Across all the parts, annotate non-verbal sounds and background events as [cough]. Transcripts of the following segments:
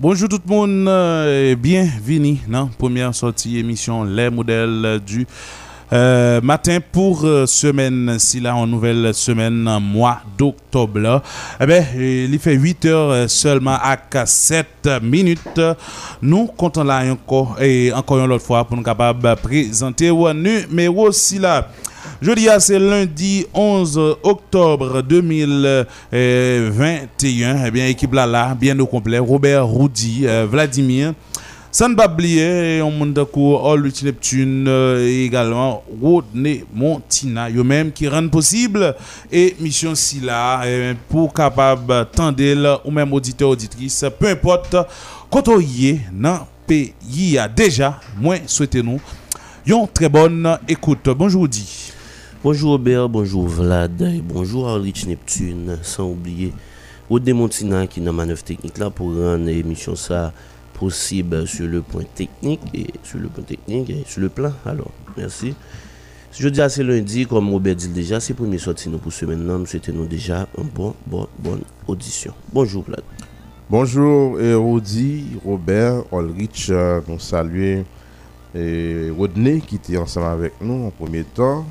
Bonjour tout le monde et bienvenue dans la première sortie émission Les modèles du euh, matin pour euh, semaine, si là en nouvelle semaine, mois d'octobre. Eh bien, il fait 8 heures seulement à 7 minutes. Nous comptons là encore et encore une autre fois pour nous capables présenter au numéro si là. Jeudi, c'est lundi 11 octobre 2021. Eh bien, équipe là, là, bien au complet. Robert Roudy, euh, Vladimir. Sans pas oublier, on monte All Neptune euh, également Rodney Montina, yo même qui rendent possible et mission si là eh pour capable tendre ou même auditeur auditrice, peu importe quand on y est dans pays déjà moins souhaitez nous une très bonne écoute. Bonjour dit. Bonjour Robert, bonjour Vlad, et bonjour Arlich Neptune, sans oublier Rodney Montina qui n'a manœuvre technique là pour rendre l'émission ça possible sur le point technique et sur le point technique sur le plan. Alors, merci. Je dis c'est lundi, comme Robert dit déjà, c'est premier sorti nous pour ce maintenant. Nous souhaitons déjà un bon, bon, bonne audition. Bonjour Vlad. Bonjour Rodi, Robert, Olrich, euh, nous saluons et Rodney qui était ensemble avec nous en premier temps.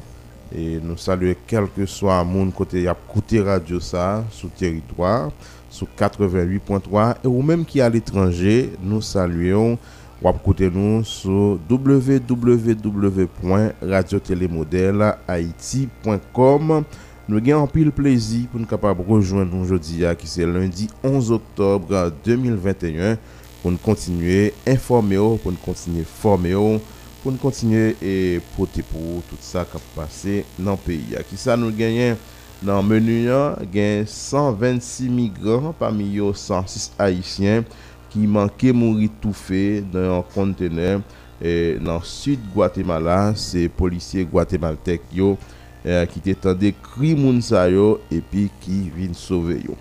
Et nous saluons quel que soit mon côté, y a côté radio ça, sous territoire sur 88.3 et ou même qui à l'étranger, nous saluons ou écouter nous sur www.radiotélémodèle-haïti.com. Nous avons un pile plaisir pour nous rejoindre aujourd'hui qui c'est lundi 11 octobre 2021 pour nous continuer informer pour nous continuer former pou nou kontinye e pote pou tout sa kap pase nan peyi ya. Ki sa nou genyen nan menu ya, genyen 126 migran, pami yo 106 haisyen, ki manke mouri toufe nan yon kontenen e, nan sud Guatemala, se polisye Guatemaltek yo e, ki te tende kri moun sa yo epi ki vin sove yo.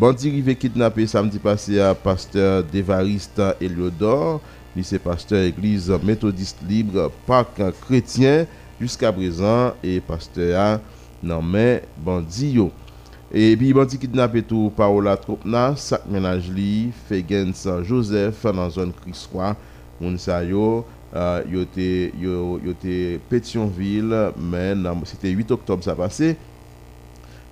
Bandi rive kidnapè samdi pase a pasteur Devarista Eliodor, lycée pasteur église méthodiste libre, parc chrétien jusqu'à présent et pasteur nan men bandi yo. E bi bandi kidnap etou Paola Tropna, sak menaj li, Fegen San Joseph nan zon sa yo, yo te Petionville, men nan, se te 8 oktob sa pase,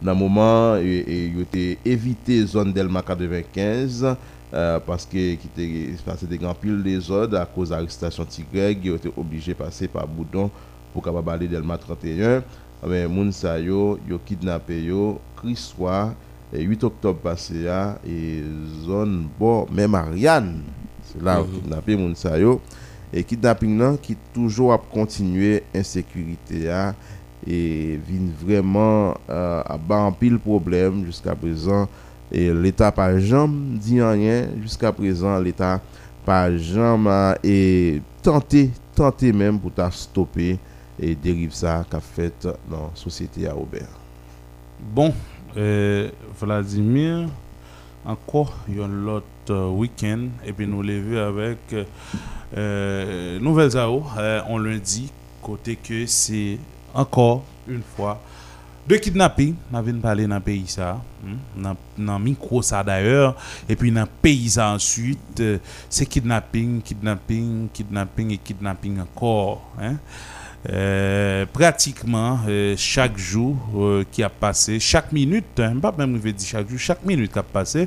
nan mouman, yo te evite Delma 95, paske ki te pase de gampil de zon, a koz aristasyon Tigreg, yo te oblije pase pa Boudon, pou kababali Delma 31, men moun sa yo, yo kidnapé yo, Kriswa, 8 oktob pase ya, e zon bo, men Marianne, se la yo kidnapé moun sa yo, e kidnapping nan ki toujou ap kontinue insekurite ya, e vin vreman a ban pil problem, jiska prezan, e l'Etat pa jam di anyen, jiska prezan l'Etat pa jam e tante, tante men pou ta stoppe, et dérive ça qu'a fait dans la société à Aubert. Bon, euh, Vladimir, encore un autre week-end, et puis nous l'avons vu avec euh, Nouvelles AO, euh, on lundi, côté que c'est encore une fois De kidnapping, na ven pale nan peyi sa, hmm, nan, nan mikro sa d'ayor, epi nan peyi sa answit, se kidnapping, kidnapping, kidnapping, et kidnapping ankor. Euh, pratikman, euh, chak jou euh, ki ap pase, chak minute, mbap mwen ve di chak jou, chak minute ki ap pase,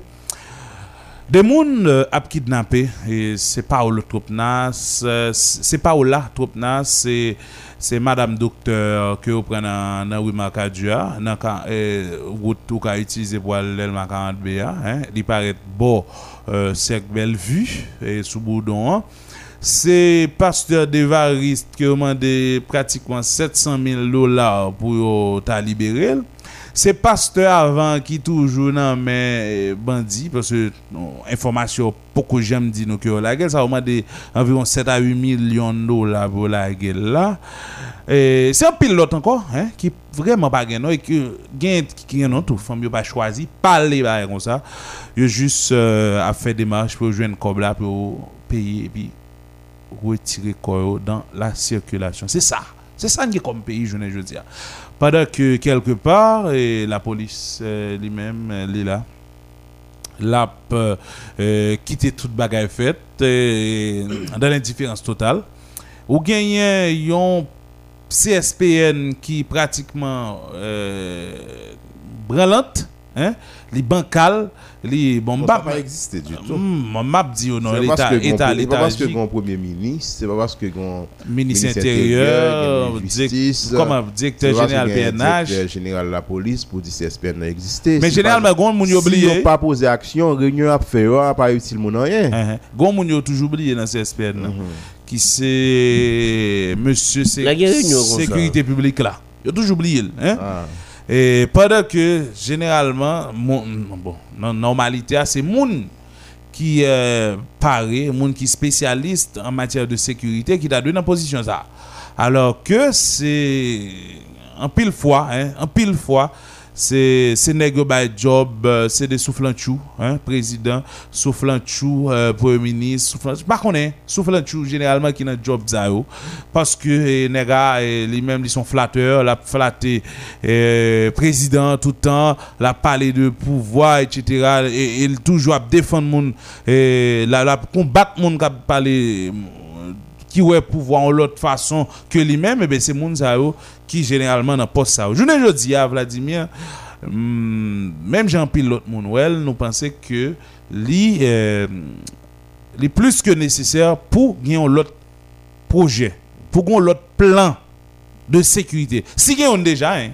de moun euh, ap kidnape, e euh, se pa ou la trop nas, se pa ou la trop nas, se... c'est madame docteur que vous prenez dans dans Wimakadua, dans route tout qu'a utilisé pour aller dans 40B, hein, il paraît bon, c'est belle vue et sous boudon. Hein. C'est pasteur Devariste qui a demandé pratiquement 700 000 dollars pour ta libérer. C'est pasteur avant qui toujours dans mais bandit parce que information beaucoup j'aime dire nous que la guerre ça a demandé environ 7 à 8 millions de dollars pour la guerre là. c'est un pilote encore hein, qui vraiment pas gain et gain qui non tout femme pas choisi parler comme ça. Il juste euh, a des marches pour joindre comme pour payer et puis retirer quoi dans la circulation. C'est ça. C'est ça qui est comme pays, je ne dire. Pendant que quelque part, et la police euh, lui-même, elle est là. l'a euh, euh, quitté toute bagaille faite euh, dans l'indifférence totale. Ou gagné un CSPN qui pratiquement euh, branlante, hein, les bancales, les bon, Ça n'a pas existé du tout. Hmm, m'a dit oh non, C'est pas parce l'état, que gon- état, c'est pas l'état, parce que grand premier ministre, c'est pas parce que grand ministre intérieur, comment, directeur général PNH. directeur général de la police pour dire CSPN n'a existé. Mais généralement, pas- gon moun Si oublié. yon pas posé action, réunion a fait, pas utile mon rien. Hein. Gon moun yo toujours oublié dans CSPN là, qui c'est monsieur sécurité publique là. Yo toujours oublié hein. Et pendant que généralement bon, dans normalité ah, c'est moun qui euh, paraît, moun qui spécialiste en matière de sécurité qui t'a donné en position ça. Alors que c'est en pile fois, hein, pile fois, c'est yo bay job, euh, c'est des soufflant chou, hein, président, soufflant chou, euh, premier ministre, soufflant pas connaît, soufflant chou généralement qui dans job ça yo parce que eh, nègra eh, lui même ils sont flatteurs, la flatté eh, président tout le temps, la parler de pouvoir etc. et il toujours a défendre moun et la la combattre moun qui parler qui ouais pouvoir en l'autre façon que lui-même, et ben c'est moun sa yo qui généralement dans poste ça. Je ne dis à Vladimir, hum, même Jean-Pile l'autre moun well, nous pensons que li euh, li plus que nécessaire pour gagner l'autre projet, pour gagner l'autre plan de sécurité. Si gagnon déjà hein,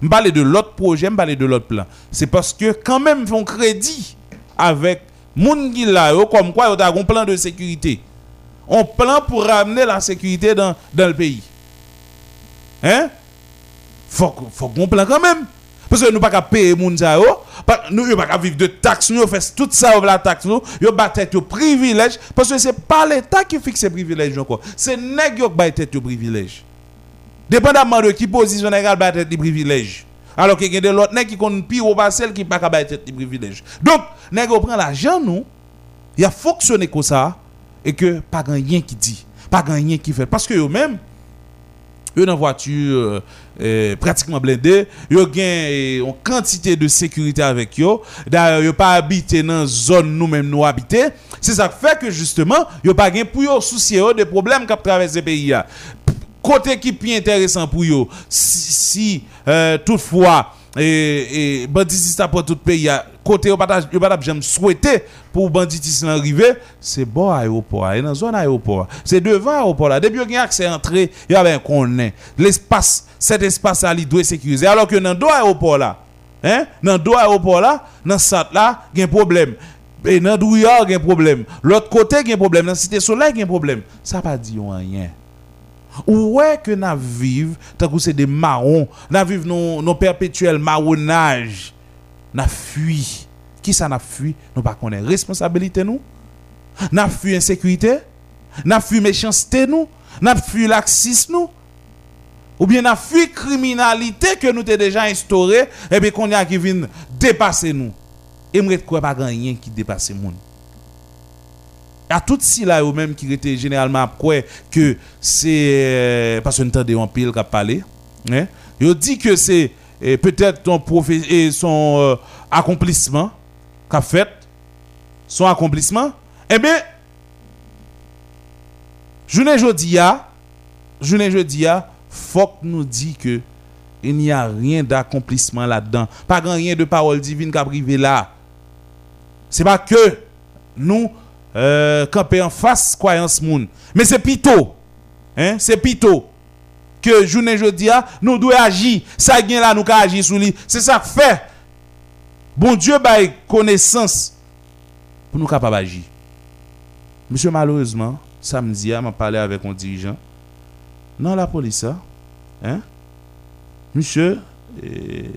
me parler de l'autre projet, me parler de l'autre plan. C'est parce que quand même font crédit avec moun qui là comme quoi yo ta un plan de sécurité. On plan pour ramener la sécurité dans, dans le pays. Hein? Faut, faut qu'on plan quand même. Parce que nous pas qu'à payer moun sa yo, pas- nous yo pas qu'à vivre de taxes, nous fait tout ça la taxe nous, yo ba tête yo privilège parce que c'est pas l'état qui fixe ces privilèges. C'est nèg yo qui ba tête yo privilège. Dépendamment de qui position des privilèges. Alors que y a des autres qui kon pire ou pas celle qui pas qu'à ba tête des privilèges. Donc yo prend l'argent nous, il a fonctionné comme ça et que pas rien qui dit, pas rien qui fait parce que eux même yo dans voiture euh, euh, pratiquement blindée, yo gen euh, une quantité de sécurité avec yo. D'ailleurs, yo pas habité dans zone nous même nous habiter. C'est ça qui fait que justement, yo pas gen pour yo soucier des problèmes qui traversent le pays. Côté qui plus intéressant pour yo si, toutefois et, et banditisme pour tout pays a, côté pas yo pas jamais souhaité pour banditisme arriver c'est bon aéroport et dans zone aéroport. C'est devant aéroport là. Depuis a accès entrée il y a ben connaît l'espace cet espace là il doit sécuriser alors que dans deux aéroport là hein dans deux aéroport là dans sat là il y a un problème. Et dans Douillard il y a un problème. L'autre côté il y a un problème. Dans Cité Soleil il y a un problème. Ça pas dit rien ou ouais que n'a vivre tant que c'est des marrons n'a vivre nos perpétuels marronnage n'a fui. Qui ça n'a fui? Nous pas connaît responsabilité nous n'a fui insécurité n'a fui méchanceté nous n'a fui laxisme nous ou bien n'a fui criminalité que nous t'ai déjà instauré et bien qu'on y a qui vient dépasser nous. Et me quoi pas rien qui dépasse monde à tout si là ou même qui était généralement quoi que c'est euh, parce que nous entendons en pile qui parler hein. Il dit que c'est euh, peut-être et son euh, accomplissement qu'a fait son accomplissement. Eh bien journée jeudi a journée jeudi a faut nous dit que il n'y a rien d'accomplissement là-dedans. Pas grand rien de parole divine qui a privé là. C'est pas que nous euh, camper en face croyance moun. Mais c'est plutôt hein c'est plutôt que journée jeudi a nous devons agir. Ça gain là nous agir sur lui. C'est ça fait. Bon Dieu bail connaissance pour nous capable agir monsieur malheureusement samedi a m'a parlé avec un dirigeant. Dans la police hein, hein. Monsieur eh,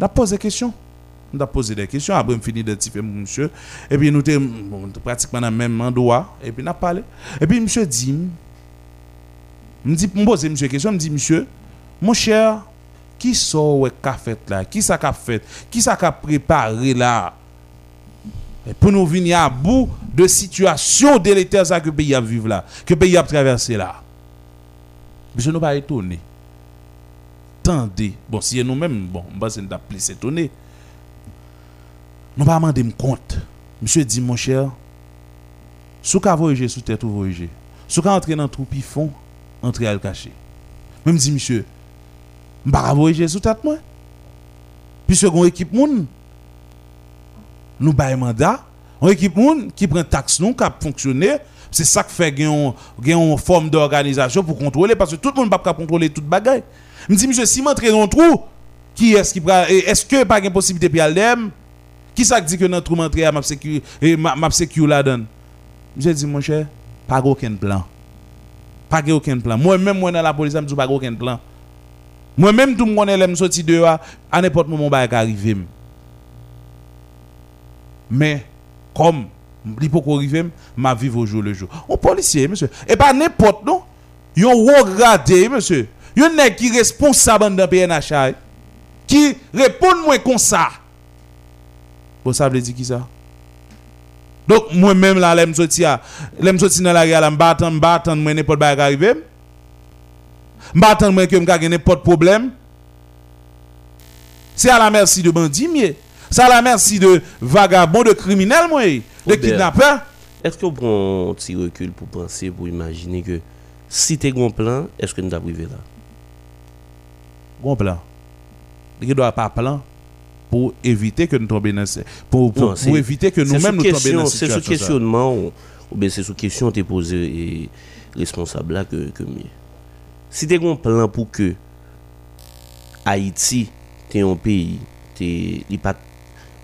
a posé des questions on a posé des questions. Après on fini d'identifier monsieur. Et puis nous bon, pratiquement dans le même endroit. Et puis on a parlé. Et puis monsieur dit me dit me poser monsieur question. Me dit monsieur mon cher qui sort fait là? Qui ça qu'a fait? Qui ça préparé là? Pour nous venir à bout de situation délétère que le pays a vivre là que le pays a traversé là. Monsieur nous pas étonné. Tendez. Bon si nous même bon on va étonné nous pas demander compte. Monsieur dit mon cher, sous ka voyager sous tête ou voyager. Sous ka entrer dans trou fond, entrer à le cacher. Même dit monsieur, m'pa voyager sous tête moi. Puisque gon équipe moun nous bail mandat, on équipe qui prend taxe nous qui fonctionner, c'est ça qui fait une forme d'organisation pour contrôler parce que tout le monde pas contrôler toute bagaille. Me dit monsieur si m'entrer dans trou, qui est-ce qui est-ce pas une possibilité puis aldem Qui ça dit que dans trou m'entrer à m'a sécurité et m'a sécurité la donne? J'ai dit mon cher, pas aucun plan. Pas aucun plan. Moi même moi dans la police, je dis pas aucun plan. Moi même tout le monde aime sortir dehors à n'importe moment va arriver. Mais comme faut arriver, ma vie au jour le jour. On policier monsieur. Et pas n'importe non? Yon regardé monsieur. Yon nèg qui responsable dans PNH qui répond moins comme ça. Vous savez dire qui ça? Donc moi même là sortir, l'aime sortir dans la rue là m'battant m'battant moi n'importe bagarre arriver. M'battant moi que m'ga n'importe problème. C'est à la merci de bandits mieux. C'est à la merci de vagabonds, de criminels moi, de kidnappeurs. Est-ce que vous prenez un petit recul pour penser, pour imaginer que si tu as un plan, est-ce que nous avons là? Bon plan. Il ne doit pas plan pour éviter que nous tombions dans pour, pour, pour éviter que nous-mêmes nous tombions dans. C'est sous questionnement ou, ou bien c'est sous question que posé et responsable là que, que mieux. Si tu as un plan pour que Haïti est un pays, il pas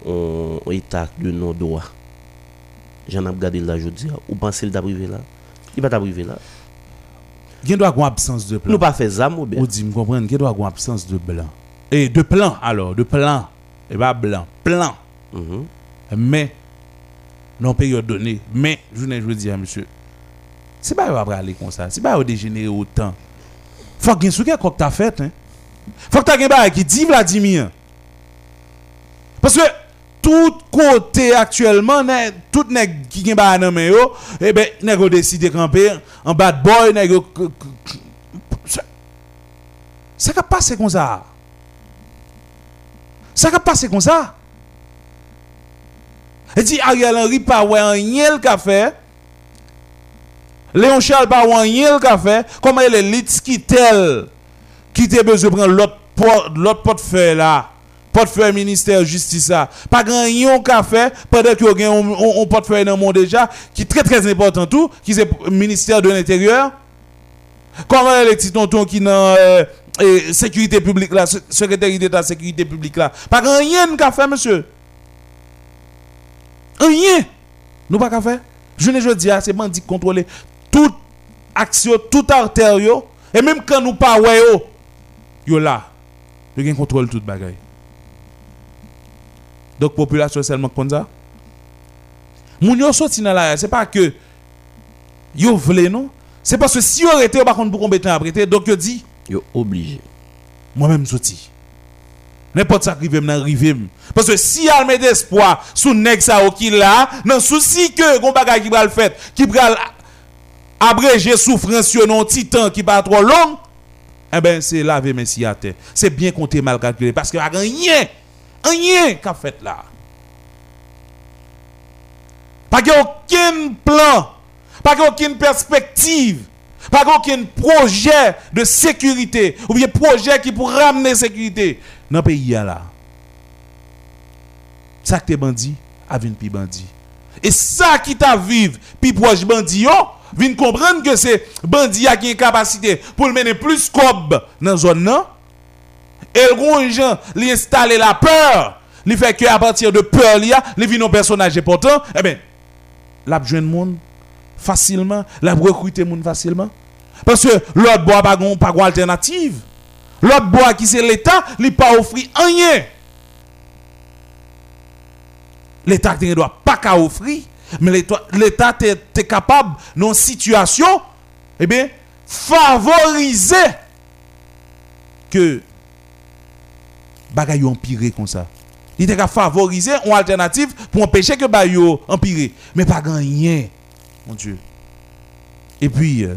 un état de non-droit. J'en ai regardé là, je dis, ou pensez le privé là? Il va privé là. Il doit avoir absence de plan. Nous pas fait ça, ou bien. Ou dit, me comprendre, il doit avoir absence de plan. Et de plan, alors, de plan. Et pas blanc. Plan. Mhm. Mais, non période donnée. Mais, je ne veux dire, monsieur, c'est pas va aller comme ça. C'est pas dégénérer autant. Faut que tu aies que tu as fait. Hein. Faut que tu aies qui dit Vladimir. Parce que tout côté actuellement, tout nèg qui gen ba nan men yo, eh ben nèg ont décidé camper en bad boy, nèg ça va passer comme ça. Ça va passer comme ça. Et dit Ariel Henry pas ouais yel qu'a fait. Léon Charles pas ouais yel qu'a fait. Comment il est lit qui tel qui te besoin prendre l'autre portefeuille là portefeuille ministère justice ça pas grand yon qu'a fait pendant que y a un portefeuille dans le monde déjà qui est très très important tout qui est ministère de l'intérieur comment les petits tontons qui dans euh, sécurité publique là secrétaire d'état sécurité publique là. Pas rien qu'a fait monsieur. Rien. Nous pas qu'a fait. Je ne veux dire c'est bandit contrôler toute action toute artère et même quand nous pas ouais yo là. Yo contrôle toute bagaille. Donc population seulement comme ça. Moun yo sorti dans la c'est pas que yo vle non, c'est parce que si yo été par contre pour compétent après. Donc yo dit yo obligé. Moi-même sorti. N'importe ça qui veut m'arriver parce que si a met d'espoir sous nèg ça qui là, non souci que gon bagay qui va le faire, qui va abréger souffrance sur non titan qui pas trop long, eh ben c'est laver messi à terre. C'est bien compté mal calculé parce que rien rien qu'a fait là. Pas aucun plan, pas aucune perspective, pas aucun projet de sécurité ou bien projet qui pour ramener sécurité dans le pays là. Ça que t'es bandit, a vin pi bandit. Et ça qui t'a vivre, puis proche bandit vin comprendre que c'est bandit qui a une capacité pour mener plus cob dans la zone non? Et le gens installer la peur. Il fait que à partir de peur, il y a, li un personnage important. Eh bien, la le monde facilement, la recruter monde facilement. Parce que l'autre bois pas pas alternative. L'autre bois qui c'est l'État, il pas offrir rien. L'État ne doit pas qu'à offrir, mais l'État est capable, dans situation, eh bien, favoriser que bagay yo empiré comme ça. Il était favoriser une alternative pour empêcher que bagay yo empiré. Mais pas rien, mon Dieu. Et puis, euh,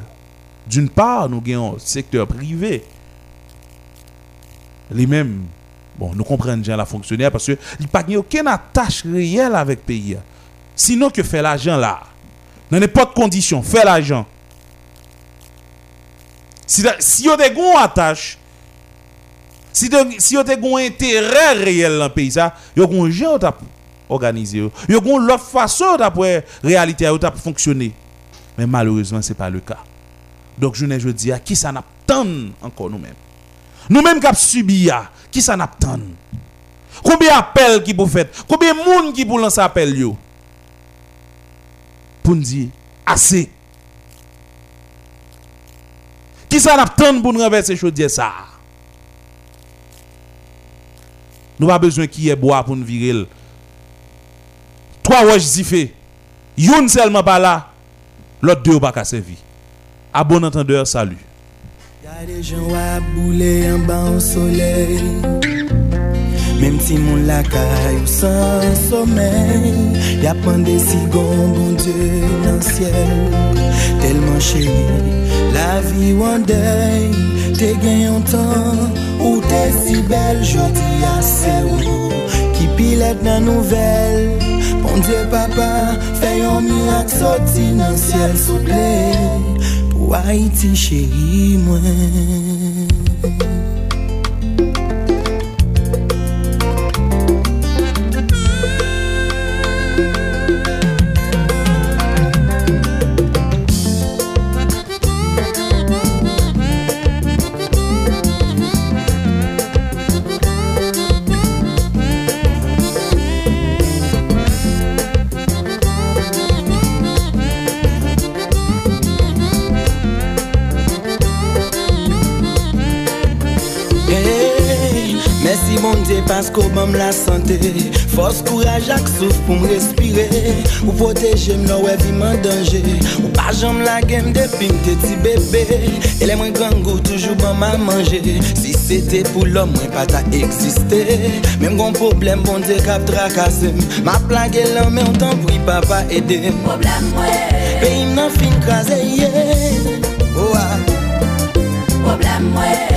d'une part, nous avons un secteur privé. Les mêmes, Bon, nous comprenons bien la fonctionnaire parce que il n'y a pas aucune attache réelle avec le pays. Sinon que fait l'argent là? Dans n'importe condition, fait l'argent. Si, si vous avez une attache, si vous avez un intérêt réel dans le pays, vous avez un gens organisé. Vous avez une autre façon de réalité à fonctionner. Mais malheureusement, ce n'est pas le cas. Donc, je ne dis à qui ça n'a encore nous-mêmes. Nous-mêmes qui subi, qui ça n'a Combien d'appels qui vous faites? Combien de monde qui vous lance appel Pour nous dire assez. Qui ça n'a pour nous renverser choses ça? Nous pas besoin qu'il y ait bois pour nous virer. 3 waj zife, youn selman pa la, lot de ou pa ka sevi. A bon entendeur, salu. Gade jen wap boule yon ban ou soley, Mem si moun lakay ou san somey, Yapan de sigon bon die nan siel, Telman cheni, la vi wandey, Te gen yon tan, ou te si bel, Jodi a se ou, Ki pilet nan nouvel, Mon die papa, fè yon mirak soti nan siel souple Pou Haiti chéri mwen Pasko bom la sante Fos kouraj ak souf pou m respire Ou poteje m nou evi man denje Ou pa jom la gem depi m te ti bebe Ele mwen gangou toujou bom a manje Si se te pou lom mwen pa ta eksiste Mem kon problem bon te kap trakase Ma plage lan men ou tan pou i pa pa ede Problem mwen Pe im nan fin kaze ye Owa Problem mwen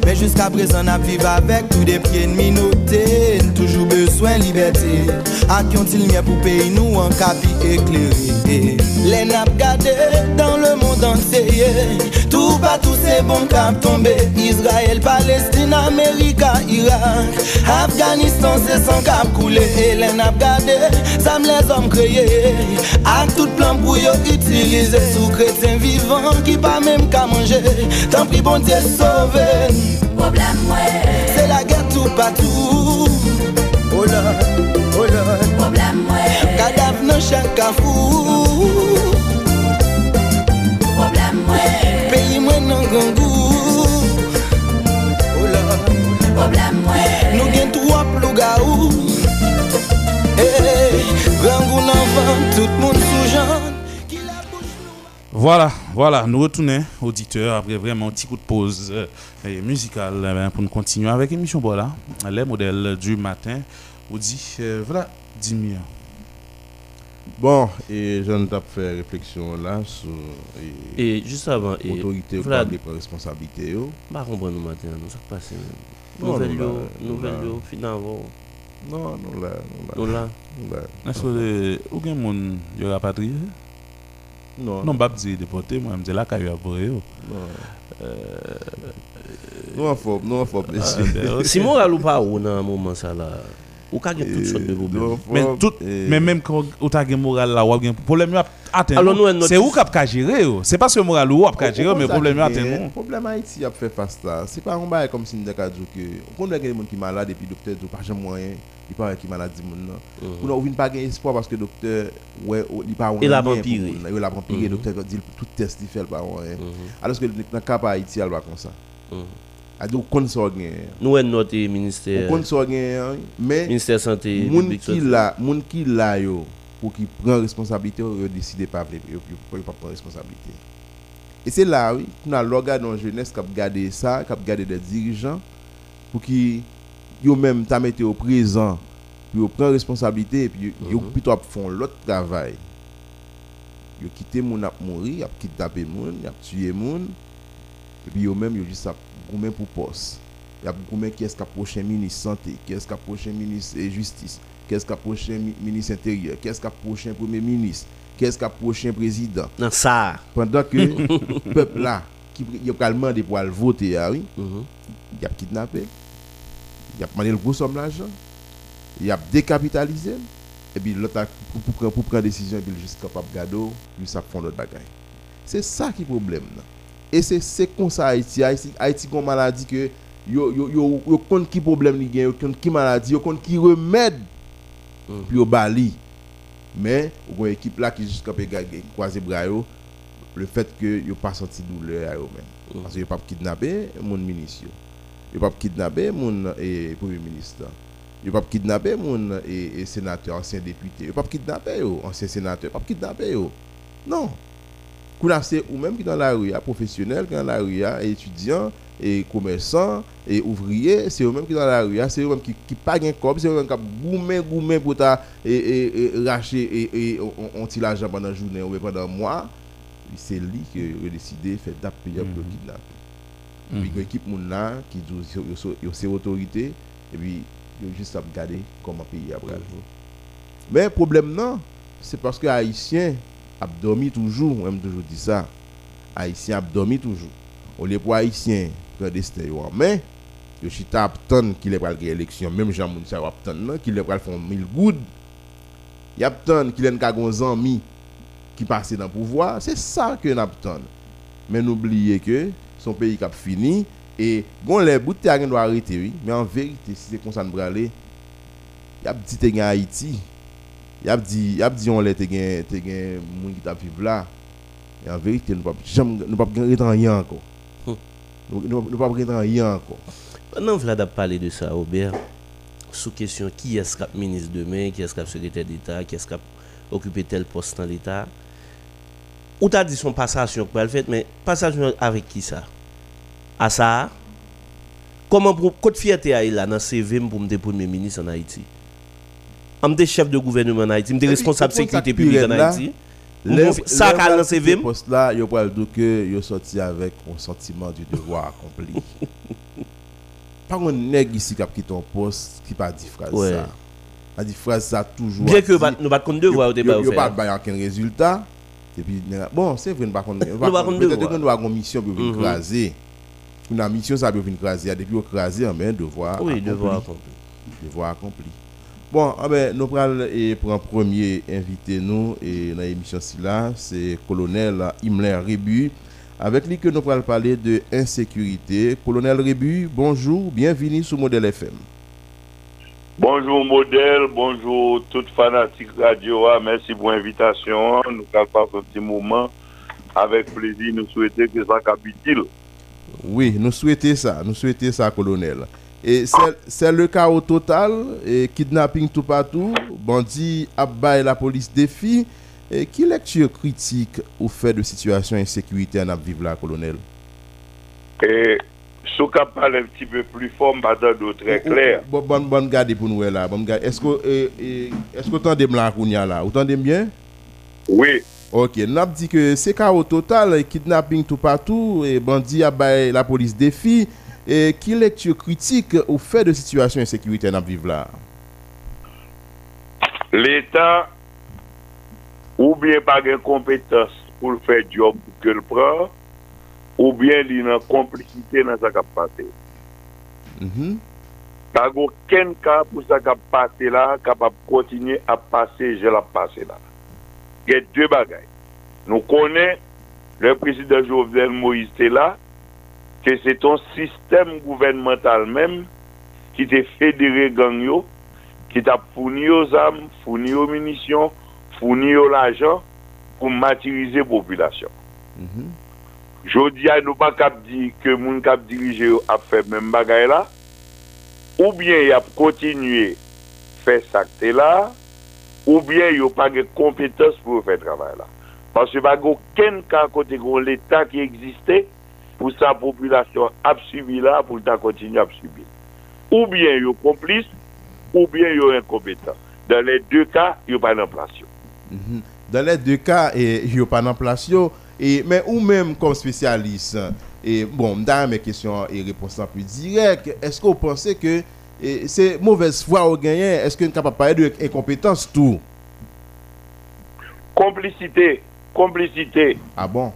Men jusqu'à présent n'a vive avec tout des pieds de minorité Toujours besoin de liberté. A qui ont-ils mis pour payer nous en capi éclairé? Les nappes gardées dans le monde entier. Tout pas tous ces bons cap tombés Israël, Palestine, Amérique, Irak. Afghanistan c'est sans cap coulé les nappes ça me les hommes créés. A tout plan pour yo utiliser. Sous chrétien vivant qui pas même qu'à manger. Tant pis bon Dieu sauver problem mwen Se la gen tou patou O oh lor, o oh lor Problem mwen Kadav nan chan kafou. Problem mwen Peyi mwen nan gangou. Oh o lor Problem mwen Nou gen tou wap louga ou. Eh, eh, eh. Hey, hey, hey, Rangou nan van, tout moun sou jan. Voilà, voilà, nous retournons, auditeurs, après vraiment un petit coup de pause euh, et musicale eh pour nous continuer avec l'émission voilà, les modèles du matin. On dit, euh, voilà, 10 millions. Bon, et je ne t'ai fait réflexion là sur et, Et juste avant, et ou pas comprendre nous matin, nous ça passe. Nouvelle nouvelle finalement, Non, non, là, non, nous là. là. non, là. Est-ce que vous avez des gens qui ont rapatrié Non, non, non bab di depote, mwen mde la ka yo abore yo. Non an fop, non an fop. Ah, Simon alou pa ou nan mouman sa la? Ou ka gen toutes sortes de Mais faut- tout, mais même quand ou t'as gen moral là, ou gen problème yo nous. nous, notre- c'est où k'ap ka gérer yo. C'est pas ce moral ou ap ka problème yo atteint Le nous. problème Haïti a fait face là. C'est pas un bail comme si nous avons dit que on connaît des gens qui sont malades et puis le docteur dit pas jamais moyen. Il paraît qu'il malade dit moun nan. Ou non, ou pas gagner espoir parce que le docteur ouais, ou- il pas Il a rien pour vampiré. moun nan. Il a vampiré, le docteur dit tout test il fait pas rien. Alors que dans le cas de Haïti elle va comme ça. Mhm. A dit on connaît ça gain. Nous, avons notre On ministère, connaît ça gain mais ministère santé moun qui là, moun qui là yo pour qui prend responsabilité, yo décide pas de yo prendre responsabilité. Et c'est là oui, qu'on a l'organe dans jeunesse qui a gardé ça, qui a gardé des dirigeants pour qui yo même t'a mettre au présent pour prendre responsabilité et puis yo plutôt font l'autre travail. Yo quitté moun ap mourir, y a kidnappé moun, y a tué moun et puis yo même yo juste goumen pour poste. Y a goumen qui est-ce prochain ministre santé, qui est-ce prochain ministre justice, qui est-ce prochain mi- ministre intérieur, qui est-ce prochain premier ministre, qui est-ce prochain président. Dans ça. Pendant que le [laughs] peuple là qui y a des pour aller voter ah oui, Mhm. il a kidnappé, il a demandé le gros somme d'argent, il a décapitalisé et puis l'autre a- pour, prendre- décision il est juste capable de garder lui ça font l'autre bagaille. C'est ça qui est le problème là. Et c'est comme ça Haïti Haïti Haïti une maladie que yo yo yo yo connaît qui problème li gen, yo qui maladie, yo qui remède Mhm. puis yo bali. Mais une équipe là qui capable de croiser bras yo, le fait que yo pas senti douleur à eux même. Mhm. Parce que yo pas kidnapper mon ministre. yo. Yo pas kidnapper mon et premier ministre. Yo pas kidnapper mon et, et sénateur, ancien député. Yo pas kidnapper yo, ancien sénateur, pas kidnapper yo. Non. C'est ou même qui dans la rue, professionnel qui dans la rue, étudiant et commerçant et ouvrier, c'est eux même qui dans la rue, c'est eux même qui qui pas corps, c'est eux même qui goumen goumen pour ta et, et, et racher et, et on, on tire l'argent pendant la journée ou pendant un mois. C'est lui qui a décidé de faire d'appuyer pour le kidnapper. Et puis, il y a une équipe là qui dit yo- yo- yo c'est autorité et puis juste à regarder comment pays a pris. Mais le problème non, c'est parce que haïtien a dormi toujours, moi toujours dit ça. Haïtien a dormi toujours. On les pour haïtien prendre destin yo en main. Yo chita qu'il est pour gagner élection, même Jean Moun ça attendre qu'il est pour faire 1000 good. Y attendre qu'il ait qui passe dans le pouvoir, c'est ça que nous. Mais n'oubliez que son pays qui fini et bon les bouts de arrêter oui, mais en vérité si c'est comme ça nous y a te gen Haïti. Y a dit y a dit on les te gen te gen moun en vérité nous jamais nous pas rentrer en rien encore. Hum. Nous nous nous pas rentrer en rien encore. Pendant Vlad a parlé de ça, Robert, sous question qui est-ce qui est ministre demain, qui est-ce qui est secrétaire d'État, qui est-ce qui a occupé tel poste dans l'État? Ou t'as dit son passation pour le fait, mais passation avec qui ça? À ça? Comment pour côté fierté à là dans CV pour me premier ministre en Haïti? Je suis chef de gouvernement en Haïti, je suis puis, responsable de sécurité que publique en Haïti. Ça le- qu'a dans le- CV ce poste là, yo pas dire que yo sorti avec un sentiment du devoir accompli. [laughs] pas un nèg ici qui a quitté ton poste qui pas dit phrase Ouais. ça. A dit phrase ça toujours. Bien que nous pas de devoir au débat yo, yo pas faire. ba aucun résultat. Et puis bon, c'est vrai nous pas. [laughs] Nous pas connait Peut-être devoir. que nous avons une mission pour venir Mhm. craser. Une mission ça pour venir craser depuis au craser mais devoir. Oui, devoir accompli. devoir accompli. Bon, ah ben, nous prenons pour un premier invité nous et dans l'émission là, c'est colonel Himmler Rébu avec lui que nous allons parler de insécurité. Colonel Rébu, bonjour, bienvenue sur Modèle FM. Bonjour modèle, bonjour toute fanatique radio. ah, Merci pour l'invitation. Nous allons passer un petit moment. Avec plaisir, nous souhaitons que ça capitule. Oui, nous souhaitons ça, nous souhaitons ça, colonel. Et c'est- le cas au total, et kidnapping tout partout, bandit abat la police défi. Et qui lecture critique au fait de situation insécurité en vivre là, colonel? Et ce qu'on parle un petit peu plus fort, madame, très clair. Bon, bon, bon, garde pour nous là. Bon. Est-ce que, est-ce que vous entendez là, Kounia, là? Vous entendez bien? Oui, Ok, avons dit que c'est cas au total, kidnapping tout partout, et bandit abat la police défi. E ki lektur kritik ou fe de situasyon ensekirite nan vive la? L'Etat ou bien pa gen kompetans pou l'fe job ke l'pran ou bien li nan komplicite nan sa kap pase. Mm -hmm. Tago ken ka pou sa kap pase la kap ap kontinye ap pase jel ap pase la. Gen dwe bagay. Nou konen le presidant Jovenel Moïse te la ke se ton sistem gouvernemental menm ki te federe gangyo, ki ta founi yo zam, founi yo munisyon, founi yo lajan pou matirize populasyon. Mm -hmm. Jodi a nou pa kap di ke moun kap dirije yo ap fe men bagay la, ou bien y ap kontinye fe sakte la, ou bien yo pa ge kompetans pou fe travay la. Pansye bago ken ka kote kon l'Etat ki egziste, pour sa population a subi là pour ta continuer à subir. Ou bien il est complice ou bien il est incompétent. Dans les deux cas, il n'y a pas d'emplacement. Mhm. Dans les deux cas, il n'y a pas d'emplacement. Mais ou même comme spécialiste, et bon, dans mes questions et réponses peu directes, est-ce que vous pensez que c'est mauvaise foi au gagnant? Est-ce que nous capable parler de incompétence tout? Complicité, complicité, Ah bon?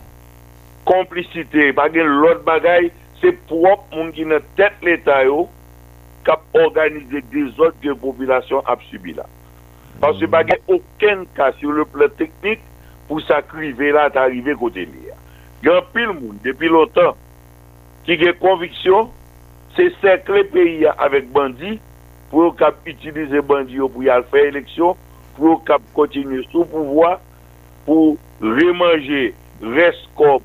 komplicite, bagen lot bagay, se prop moun ki nan tet l'Etat yo kap organize dezot de populasyon ap subi la. Panse bagen oken ka sur le plan teknik pou sa krive la ta arrive kote li ya. Gan pil moun, depi lotan, ki gen konviksyon, se sekle peyi ya avek bandi pou yo kap itilize bandi yo pou yal fè eleksyon, pou yo kap kontinu sou pouvoi, pou remanje reskop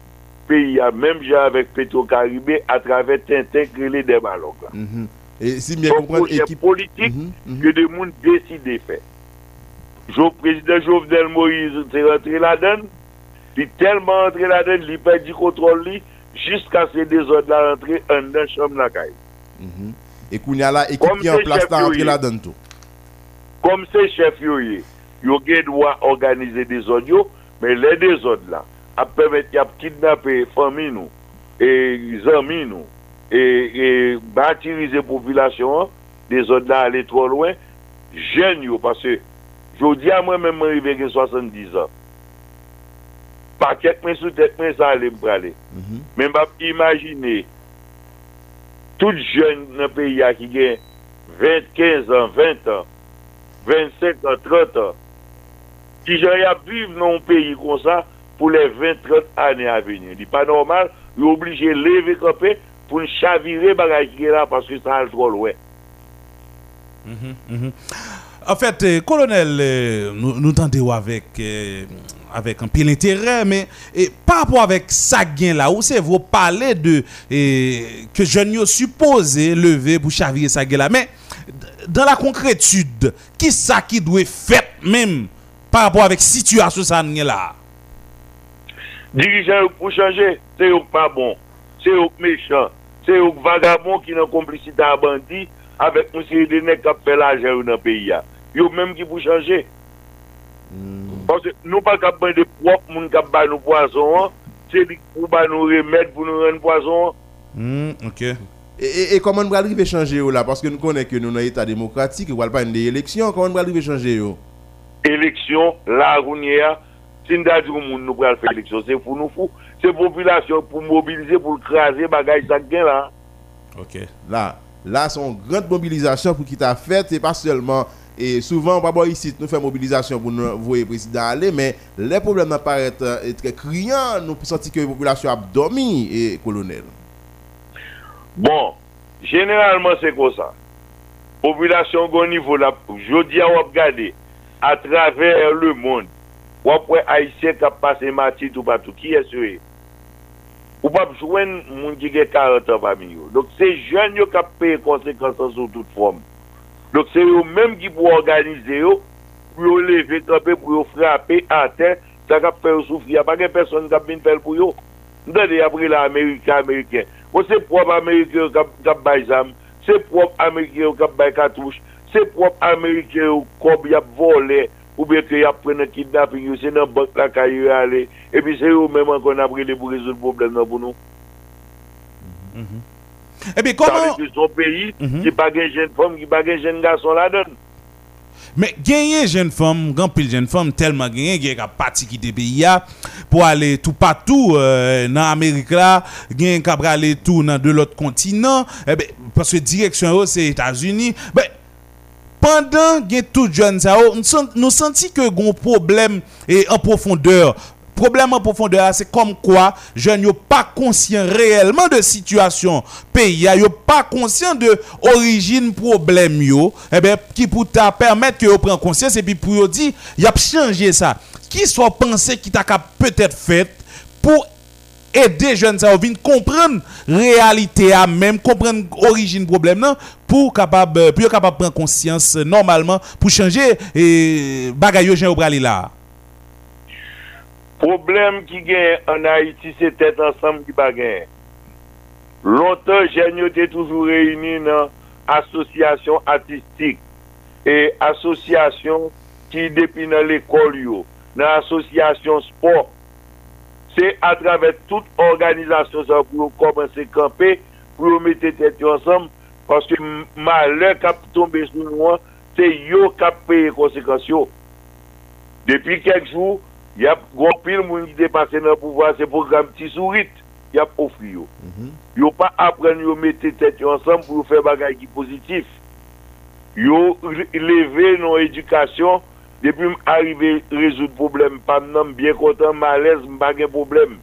pays a même avec Petro-Caribé à travers Tintin créer des ballons. Mhm. Et si bien comprendre, équipe. politique Mhm, mhm. que des gens décident de faire. Le président Jovenel Moïse est rentré là-dedans, il est tellement entré là-dedans, il perd du contrôle jusqu'à ce que des autres rentrent en dans la chambre la. Et qu'on y a là, équipe qui en c'est place chef là-dedans tout. Comme ces chefs yo yé, yo gen droit organiser des yo, mais les deux autres là, ap pemet yap kidnapè fami nou, e zami nou, e, e batirize populasyon, de zon la ale tro lwen, jen yo, pase, jodi a mwen men mwen rive gen 70 an, pa ket men sou tet men sa ale mprale, mm -hmm. men bap imagine, tout jen nan peyi a ki gen 25 an, 20 an, 27 an, 30 an, ki jen yap vive nan peyi kon sa, pou le 20-30 ane aveni. Di pa normal, yo oblije leve kopè pou n chavire bagay ki la paske sa al tro lwe. Mm -hmm, mm -hmm. En fait, eh, kolonel, eh, nou tante ou avèk eh, an pil interè, men pa apò avèk sa gen la ou se vò pale de ke jen yo suppose leve pou chavire sa gen la, men dan la konkrétude, ki sa ki dwe fèt mèm pa apò avèk situasyon sa gen la? Dirijan yon pou chanje, se yon pa bon, se yon mechant, se yon vagabon ki nan komplicite a bandi, avek monsi yon denek kap fel aje yon nan peyi ya. Yon menm ki pou chanje. Mm. Pase nou pa kap ban de prop moun kap ban nou poason an, se li pou ban nou remed pou nou ren poason an. Mm, ok. E koman nou bradrive chanje yo la? Paske nou konen ke nou nan etat demokratik, wal pa yon de eleksyon, koman nou bradrive chanje yo? Eleksyon, la rounye ya, Sin da di kou moun nou pral fè eleksyon, se pou nou fou, se populasyon pou mobilize, pou krasè bagay sak gen la. Ok, la, la son grant mobilizasyon pou ki ta fèt, se pa selman, e souvan wabwa isi nou fè mobilizasyon pou nou voye prezident ale, men le problem nan paret etre kriyan, nou senti ke populasyon abdomi e kolonel. Bon, generalman se kon sa. Populasyon kon nivou la, jodi a wap gade, a traver le moun, wap wè Aisyen kap pase mati tout patou, ki eswe? Ou pap jwen moun ki ge 40 an pami yo. Dok se jen yo kap pe konsekansan sou tout form. Dok se yo menm ki pou organize yo, pou yo leve kapè, pou yo frape, ate, sa kap pe yo soufri. A pa gen person kap min pel pou yo. Ndade apre la Amerikan, Amerikan. Ou se prop Amerikan yo kap, kap bay zam, se prop Amerikan yo kap bay katouche, se prop Amerikan yo kob yap vole, ou bien que ap prene kidnapping yo, se nan bank la ka yo ale, epi se yo menman kon ap rele pou rezout problem nan pou nou. Mm -hmm. Epi koman... Sa ve ki son peyi, mm -hmm. ki bagen jen fom, ki bagen jen gason la don. Men genye jen fom, gampil jen fom, telman genye genye ka pati ki te peyi ya, ah, pou ale tou patou euh, nan Amerik la, genye ka brale tou nan de lot kontinant, epi, eh paske direksyon yo oh, se Etats-Unis, ben, Pendan gen tout joun sa ou, nou senti ke goun problem e an profondeur. Problem an profondeur se kom kwa, joun yo pa konsyen reyelman de situasyon peyi ya, yo pa konsyen de orijin problem yo, eh ebe ki pou ta permette ki yo pren konsyens epi pou yo di, yap chanje sa. Ki so pense ki ta ka petet fet pou elimine aider jeunes ça viennent comprendre réalité à même comprendre origine problème non? Pour capable euh, pour capable prendre conscience euh, normalement pour changer et bagaille gens au là. Problème qui gagne en Haïti c'est tête ensemble qui bagaille. Longtemps jeunes étaient toujours réunis dans association artistique et association qui depuis dans l'école dans association sport. se atrave tout organizasyon sa pou yo komanse kampe, pou yo mette tete yo ansam, paske male kap tombe sou nou an, se yo kap peye konsekasyon. Depi kek jou, yap gompil moun ki depase nan pouvoa, se program ti sourit, yap ofri yo. Mm -hmm. Yo pa apren yo mette tete yo ansam pou yo fe bagay ki pozitif. Yo leve nou edukasyon Depi m arive rezout problem, pam nan m byen kontan, m alèz, m bagen problem.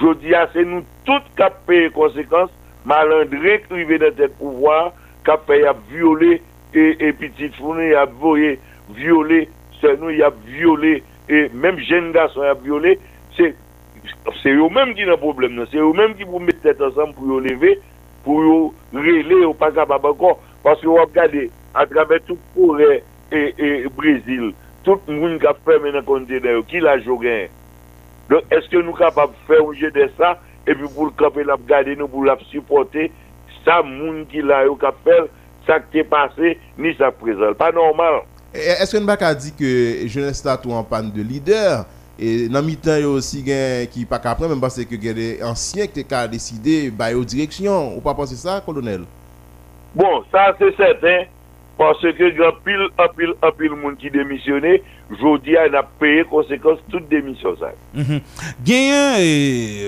Jodi a se nou tout kap peye konsekans, malandre krive nan tet pouvoar, kap peye ap viole, e, e pitit founen ap voye, viole, se nou ap viole, e menm jen gason ap viole, se... Se yo menm ki nan problem nan, se yo menm ki pou met tèt ansan pou yo leve, pou yo rele, yo pa kapab ankon, paske yo ap gade, atrave tout kore e, e Brazil, tout moun kap fèmè nan kontene yo, ki la jogè. Don, eske nou kap ap fè ou jè de sa, epi pou l'kapè l'ap gade nou, pou l'ap supporte, sa moun ki la yo kap fèl, sa kte pase, ni sa prezal. Pa normal. E, eske nou bak a di ke jeunesse la tou an pan de lider, e nan mi tan yo si gen ki pa kapre, men bas se ke gen ansyen ki te ka deside, ba yo direksyon, ou pa pase sa, kolonel? Bon, sa se seten, parce que grand pile, un pile, pile monde qui démissionné, jodi a payé conséquence toute démission ça. Mhm.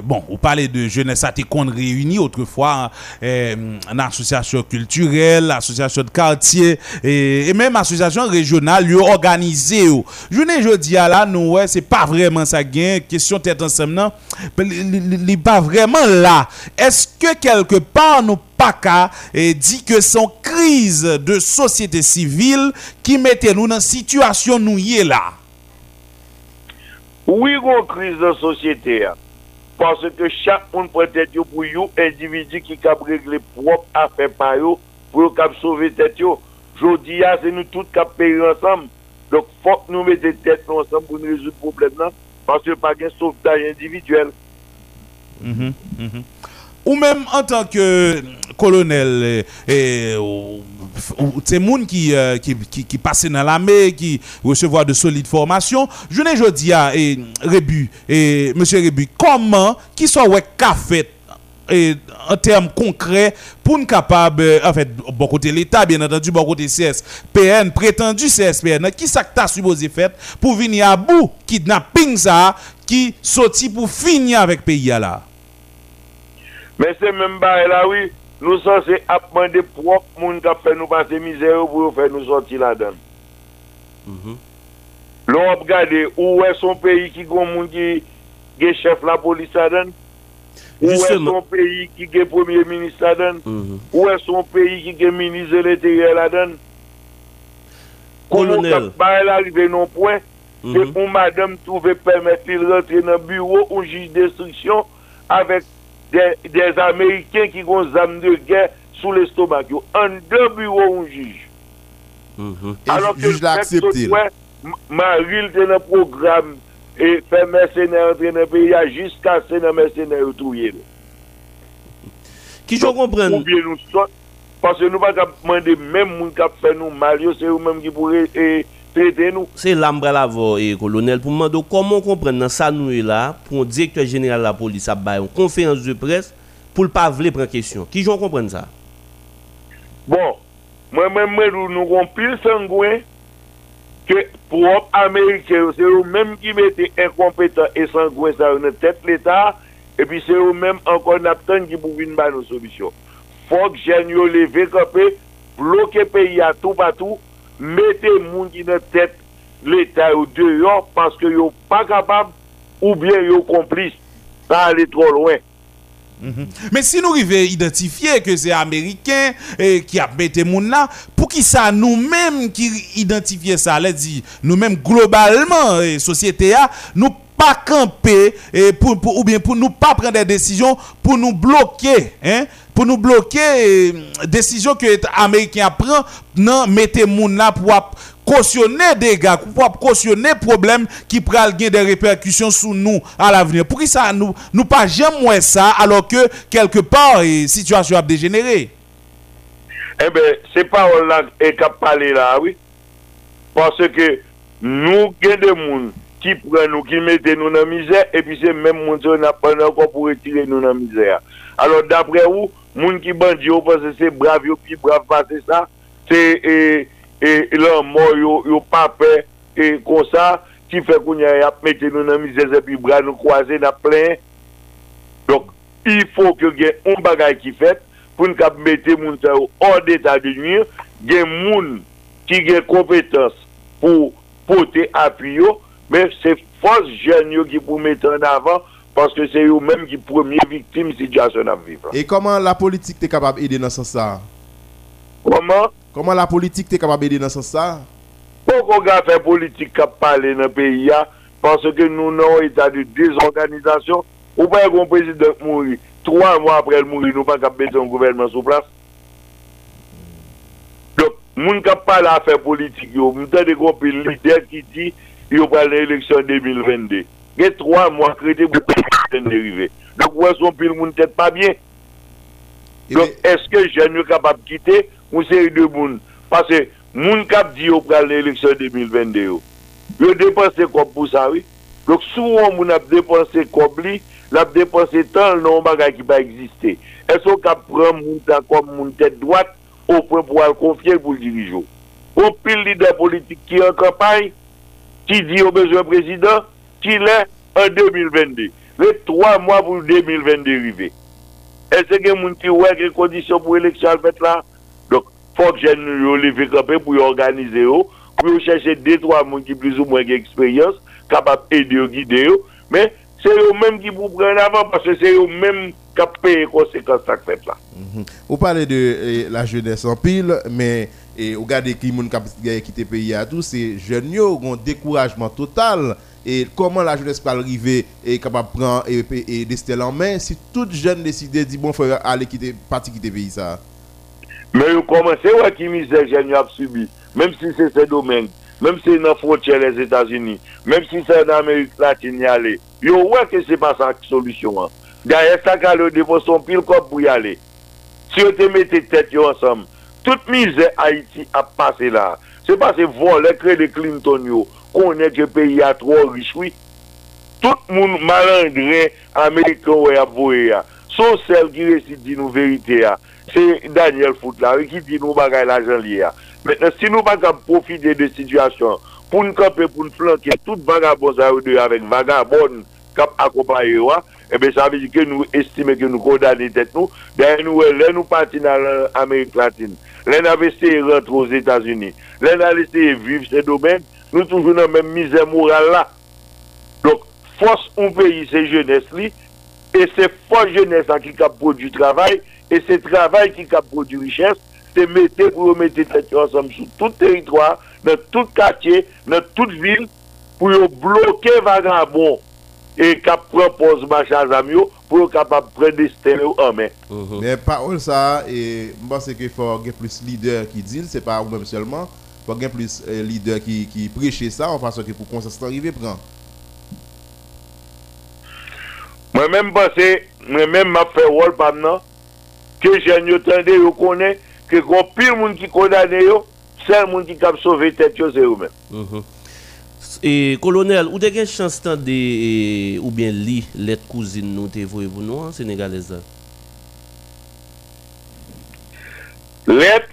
Bon, vous parlez de jeunesse qu'on réuni autrefois eh, en association culturelle, association de quartier et, même association régionale yo organisé. Je ne jodi à nous ouais, c'est pas vraiment ça gain question tête ensemble non. Il pas vraiment là. Est-ce que quelque part nous PACA et dit que son crise de société civile qui mettait nous dans la situation nous y est là. Oui, gros crise de société. Parce que chaque monde peut être pour vous individu qui cap régler propre affaire par vous pour cap sauver tête yo. Jodi c'est nous tous cap payer ensemble. Donc faut que nous mettons tête ensemble pour nous résoudre le problème là parce que pas de sauvetage individuel. Mm -hmm, mm -hmm. Ou même en tant que colonel, eh, eh, ou- c'est qui, euh, qui, qui, qui passe dans l'armée, qui recevoir de solides formations. Je ne dis à eh, Rébu, et monsieur Rébu, comment, qui soit ouais fait et en termes concrets pour nous capable euh, en fait bon côté l'État bien entendu bon côté CSPN prétendu CSPN qui ça que supposé faire pour venir à bout kidnapping ça qui sorti pour finir avec pays là? Men se men bare la wè, nou san se apman de prop moun kap fè nou pase mizè yo pou yo fè nou soti la dan. Mm -hmm. Lò ap gade, ou wè son peyi ki goun moun ki ge chef la polis la dan? Ou wè son peyi ki ge premier minis la dan? Mm -hmm. Ou wè son peyi ki ge minis de l'intérieur la dan? Kolonel. Kou nou kap bare la rive non pwen, se mm -hmm. ou madame touve permette li rentre nan bureau ou jige destriksyon avèk des, des Américains qui ont zam de guerre sous l'estomac. En deux bureaux, on juge. Mm -hmm. Alors et que juge l'accepte. Maril te nan program e fe mersenè entre nan peyi a jiska se nan mersenè ou touye. Ki jò kompren? Ou bien nou sot, parce nou pa kap mande mèm moun kap fè nou mal yo, se ou mèm ki pou e Se lambra la vo e eh, kolonel pou mando Koman kompren nan sa nou e la Pon direktor general la polis ap bayon Konferans de pres pou l pa vle pren kesyon Ki joun kompren sa Bon Mwen mwen mwen nou kon pil sangwen Ke pou op Amerike Se ou menm ki mette inkompetan E sangwen sa ou nan tet l'Etat E pi se ou menm ankon ap ten Ki pou vin ba nou soubisyon Fok jen yo leve kapè Bloke peyi a tou patou mettez moun qui dans la tête l'État au dehors parce que sont pas capables ou bien sont complices. Ça aller trop loin. Mais si nous arrivons à identifier que c'est américain eh, qui a mis moun là, pour qui ça nous-mêmes qui identifier ça, nous-mêmes globalement eh, société a, nous pas camper eh, pour- ou bien pour nous pas prendre des décisions pour nous bloquer hein pour nous bloquer eh, décision que américain prend non mettez moun là pour cautionner des gars pour cautionner problème qui gagner des répercussions sur nous à l'avenir pour qui ça nous nous pas jamais moins ça alors que quelque part eh, situation a dégénéré Eh bien, c'est pas et qu'a parlé là, oui. Parce que nous, il y a des gens qui prennent nous, qui mettent nous dans la misère, et puis c'est même gens qui n'a pas encore pour retirer nous dans la misère. Alors, d'après vous, moun ki bandi yo pase se brav yo pi brav pase sa, se e, e, lan mor yo, yo pape e kon sa, ki fe kounye ap mette nou nan mize se pi brav nou kwaze na plen. Donk, il fò ke gen on bagay ki fet, pou nou kap mette moun sa yo or deta de nuir, gen moun ki gen kompetans pou pote api yo, men se fòs jen yo ki pou mette an avan, parce que c'est eux-mêmes qui premier victime situation à vivre. Et comment la politique est capable d'aider dans ce sens Comment Comment la politique est capable d'aider dans ce sens Pourquoi on fait politique qui parle dans le pays parce que nous avons un état de désorganisation ou pas un président mourir. Trois mois après le mourir, nous pas capable un gouvernement sous place. Donc, moun kap parle à faire politique, yo, m'tande qu'on peut leader qui dit, yo prend l'élection 2022. gen 3 mwa kredi pou ten derive. Dok wè son pil moun tèt pa bie. Dok eske jen yo kapap kite ou seri de moun. Pase moun kap di yo pral l'eleksyon 2022 yo. Yo depanse kop pou sa wè. Dok sou wè moun ap depanse kop li, l'ap depanse tan l'on bagay ki pa egziste. Eso kap pran moun tan kop moun tèt doat ou pran pou al konfye pou l'dirijo. Ou pil lider politik ki an kampay, ki di yo bezwen prezident, qu'il est en 2022. Les trois mois pour 2022 arriver. Est-ce que les gens qui ont des conditions pour l'élection fait là? Donc, il faut que nous lever campé pour organiser, pour chercher deux, trois gens qui plus ou moins d'expérience, capables d'aider, guider, mais c'est eux-mêmes qui vous prennent avant parce que c'est eux-mêmes qui payent les conséquences de fait là. Vous parlez de eh, la jeunesse en pile, mais et, vous regardez qui kap quitté pays à tout, c'est jeunes yo ont un découragement total. et comment la jeunesse peut arriver et capable prendre et, et, et destin en main si toute jeune décidait dit bon faut aller quitter parti quitter pays ça? Mais vous commencez à qui misère jeune a subi. Même si c'est ce domaine même si c'est dans frontière les États-Unis même si c'est dans Amérique latine y aller. Yo ouais que c'est pas ça la solution hein. derrière ça quand le dépose son pile corps pour y aller? Si on te mettez tête ensemble toute misère Haïti a passé là. C'est pas ces voler créer des Clinton yo. konen ke peyi a tro richwi. Tout moun malandre Amerikan wè ap voye ya. Son sel ki resi di nou verite ya. Se Daniel Foutlari ki di nou bagay la jan li ya. Mètnen si nou bagay profite de situasyon pou nou kapè pou nou flanke tout vagabon sa ou de avèk vagabon kap akopaye wa, eh ebe sa vezi ke nou estime ke nou kodane tet nou, den nou lè nou pati nan Amerik Latine. Lè nan veste rentre os Etats-Unis. Lè nan veste vive se domen, nou toujou nan men mizè moral la. Donk, fos un peyi se jenès li, e se fos jenès la ki kap produ travay, e se travay ki kap produ richès, se mette pou yo mette tete ansam sou tout teritwa, nan tout katye, nan tout vil, pou yo bloke vagan bon, e kap propose machan zamyo, pou yo kapap predeste yo anmen. Men pa ou sa, e mba se ke fò ge plus lider ki dil, se pa ou mèm selman, Pou gen plus eh, lider ki, ki preche sa, ou fason ki pou konsastan rive pran. Mwen men mpase, mwen men map fe wol pam nan, ke jen yo tende yo konen, ke kon pil moun ki konane yo, sen moun ki kap sove tet yo se yo men. Mm -hmm. E kolonel, ou de gen chans tan de e, ou bien li let kouzin nou te voye pou nou an Senegalese? Let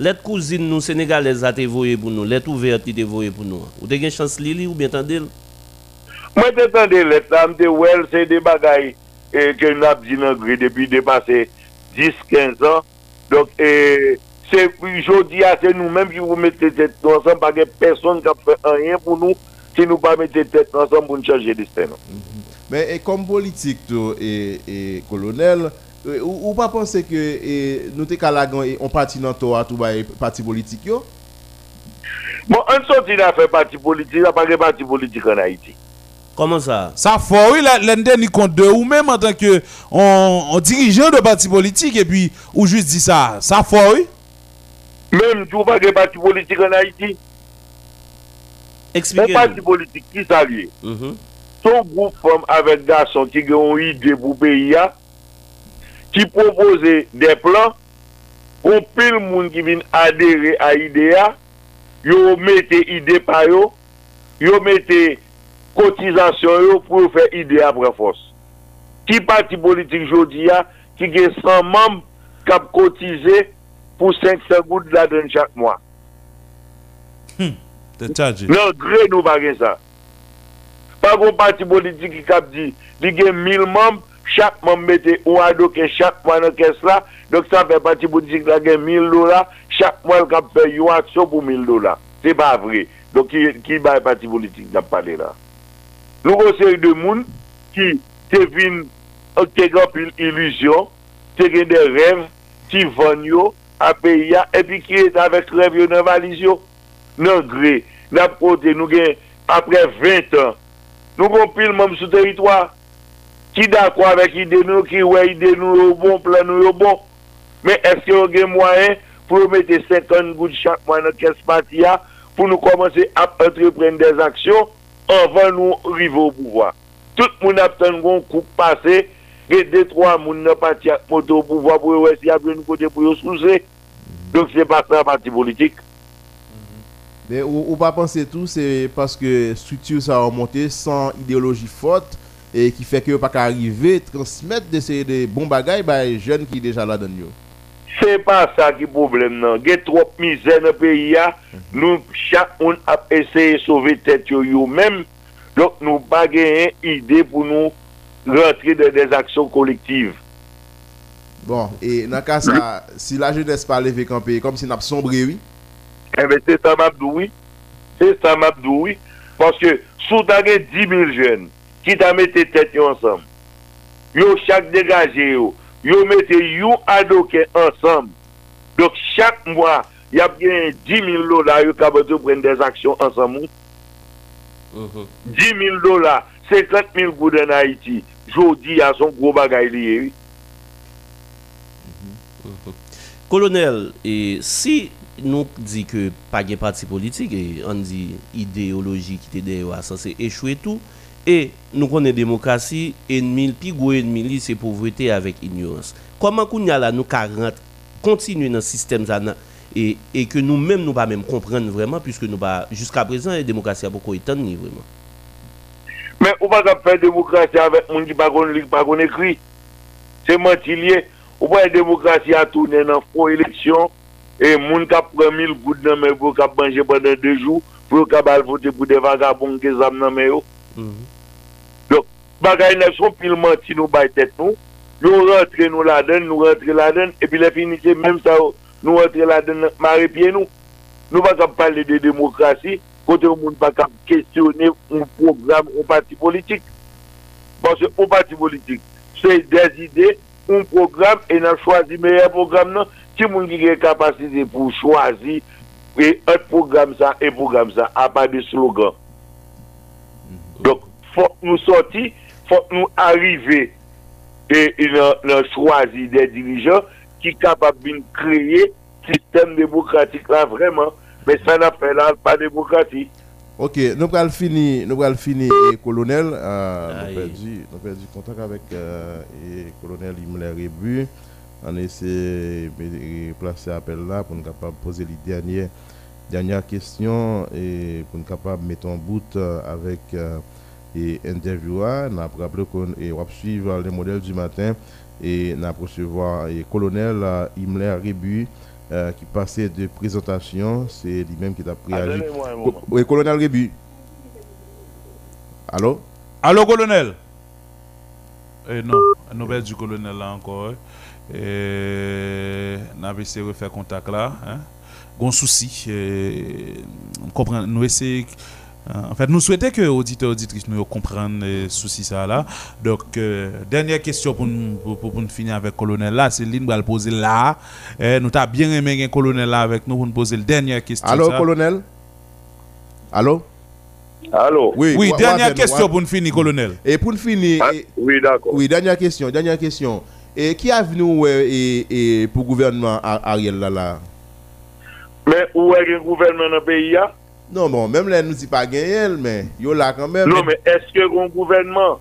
Let cousine nous sénégalaises a te voyé pour nous, let ouverte te voyé pour nous. Ou te gen chance li li ou bien tande Mwen te tande let la, mte wel se de bagay eh, ke nou ap di nan gri depi depase 10-15 an. Donk eh, se jodi a se nou menm ki pou mette tet nou ansan bagay person kap fe anyen pou nou si nou pa mette tet nou ansan pou nou chanje disten. Men e kom politik tou e kolonel, e Euh, ou, ou pa pense ke e, nou te kalagan e, on pati nan to a tou ba e pati politik yo? Bon, an soti nan fe pati politik, nan pa ge pati politik an Haiti. Koman sa? Sa fwa, oui, lende ni kont de ou menm an tanke on, on dirijen de pati politik e pi ou jist di sa, sa fwa, oui? Menm tou pa ge pati politik an Haiti. Eksplike. On pati politik ki sa liye. Mm -hmm. Son group fom avek gason ki gen yon ide pou peyi ya, ki propose de plan, kon pil moun ki vin adere a idea, yo mette ide pa yo, yo mette kotizasyon yo pou yo fe idea prefos. Ki pati politik jodi ya, ki gen 100 mamb kap kotize pou 500 gout la den chak mwa. Hmm, nan gre nou bagen sa. Pa kon pati politik ki kap di, di gen 1000 mamb, chakman mette ou an do ke chakman an kes la, dok sa fe pati boutik la gen 1000 dola, chakman l kap pe yon an so pou 1000 dola. Se pa vre. Dok ki, ki bay pati politik nan pale la. Nou goseri de moun ki te vin te gap iluzyon, te gen de rev, ti vanyo, apeya, epi ki et avek rev yo nan valizyon. Nan gre, nan prote nou gen apre 20 an, nou gon pil mom sou teritwa. ki dakwa vek ide nou, ki wè ide nou yo bon, plan nou yo bon, men eske yo gen mwayen pou yo mette 50 gout chak mwen nan kes pati ya, pou nou komanse ap entrepren des aksyon, anvan nou rive ou pouvoi. Tout moun ap ten goun koup pase, gen detwa moun nan pati ak moto ou pouvoi pou yo wè si ap gen nou kote pou yo souse, donk se patan pati politik. Ben, ou, ou pa panse tou, se paske struktur sa remonte san ideologi fote, et qui fait que pas arriver transmettre des de bons bagages par les jeunes qui déjà là dedans c'est pas ça qui est problème non il y a trop misère dans le pays nous chacun a essayé de sauver tête yo yo même donc nous pas une idée pour nous rentrer dans des actions collectives bon et dans le cas ça si la jeunesse pas levé camper comme si n'a sombré oui? Eh bien c'est ça m'a oui. C'est ça m'a oui. Parce que sous 10 000 jeunes ki ta mette tet yo ansam. Yo chak degaje yo, yo mette yo adoke ansam. Dok chak mwa, yap gen 10.000 dola yo kabote pren des aksyon ansam moun. Mm -hmm. 10.000 dola, 50.000 gouden Haiti, jodi ya son gro bagay liye yo. Mm -hmm. Kolonel, e, si nou di ke pa gen parti politik, e, an di ideologi ki te deyo asan se echwe tou, E nou konen demokrasi, enmil, pi gwo enmili se povrete avèk ignorans. Koman koun ya la nou ka rent, kontinu nan sistem zanan, e, e ke nou mèm nou ba mèm komprende vreman, pwiske nou ba, jiska prezant, e demokrasi apoko etan ni vreman. Men, ou pa kap fè demokrasi avèk moun ki pa kon lik, pa kon ekri, se mantilye, ou pa e demokrasi atounen nan fon eleksyon, e moun kap premil goud nan mè pou kap banje pandan 2 jou, pou kap al vote pou de vagabon ke zam nan mè yo, Dok, bagay nev son pil manti nou bay tet nou, nou rentre nou la den, nou rentre la den, epi le finite menm sa ou, nou rentre la den, mare pie nou. Nou pa kap pale de demokrasi, kote ou moun pa kap kestyone ou program ou parti politik. Pase ou parti politik, se des ide, ou program, e nan chwazi meye program nan, ti moun ki gen kapasite pou chwazi, e et program sa, e program sa, a pa de slogan. Dok, fok nou soti, fok nou arrive e nan chwazi de dirijan ki kapab bin kreye sistem demokratik la vreman. Men sa na fe la pa demokratik. Ok, nou pral fini, nou pral fini e kolonel, euh, nou perdi kontak avèk e euh, kolonel Imler Ebu, anè se plase apel la pou nou kapab pose li dènyè dernières questions et pour nous capable mettre en bout euh, avec euh, et intervieweur, n'a rappelé qu'on va suivre les modèles du matin et n'a recevoir et colonel euh, Imler Rebu euh, qui passait de présentation, c'est lui-même qui t'a pris à un moment. Oui, colonel Rébu. Allô? Allô, colonel? Eh non, nous avons du colonel là encore. Et nous avons essayé de faire contact là. Hein? Gon souci. on comprend, nous essayons. En fait, nous souhaitons que les auditeurs et auditrices nous comprennent le souci ça là. Donc, euh, dernière question pour nous, pour, pour- nous finir avec le colonel là. C'est l'île va le poser là. Eh, nous avons bien aimé un colonel là avec nous pour nous poser la dernière question. Allô, ça. colonel? Allô? Allô? Oui, Oui, dernière question pour nous finir, colonel. Et pour nous finir, Ah, Oui, d'accord. oui, dernière question, dernière question. Et qui a venu et, et pour le gouvernement Ar- Ariel là, là Men ou e gen gouvernement nan peyi ya? Non bon, menm le nou si pa gen yel men, yo la kanmen. Non men, eske gen gouvernement?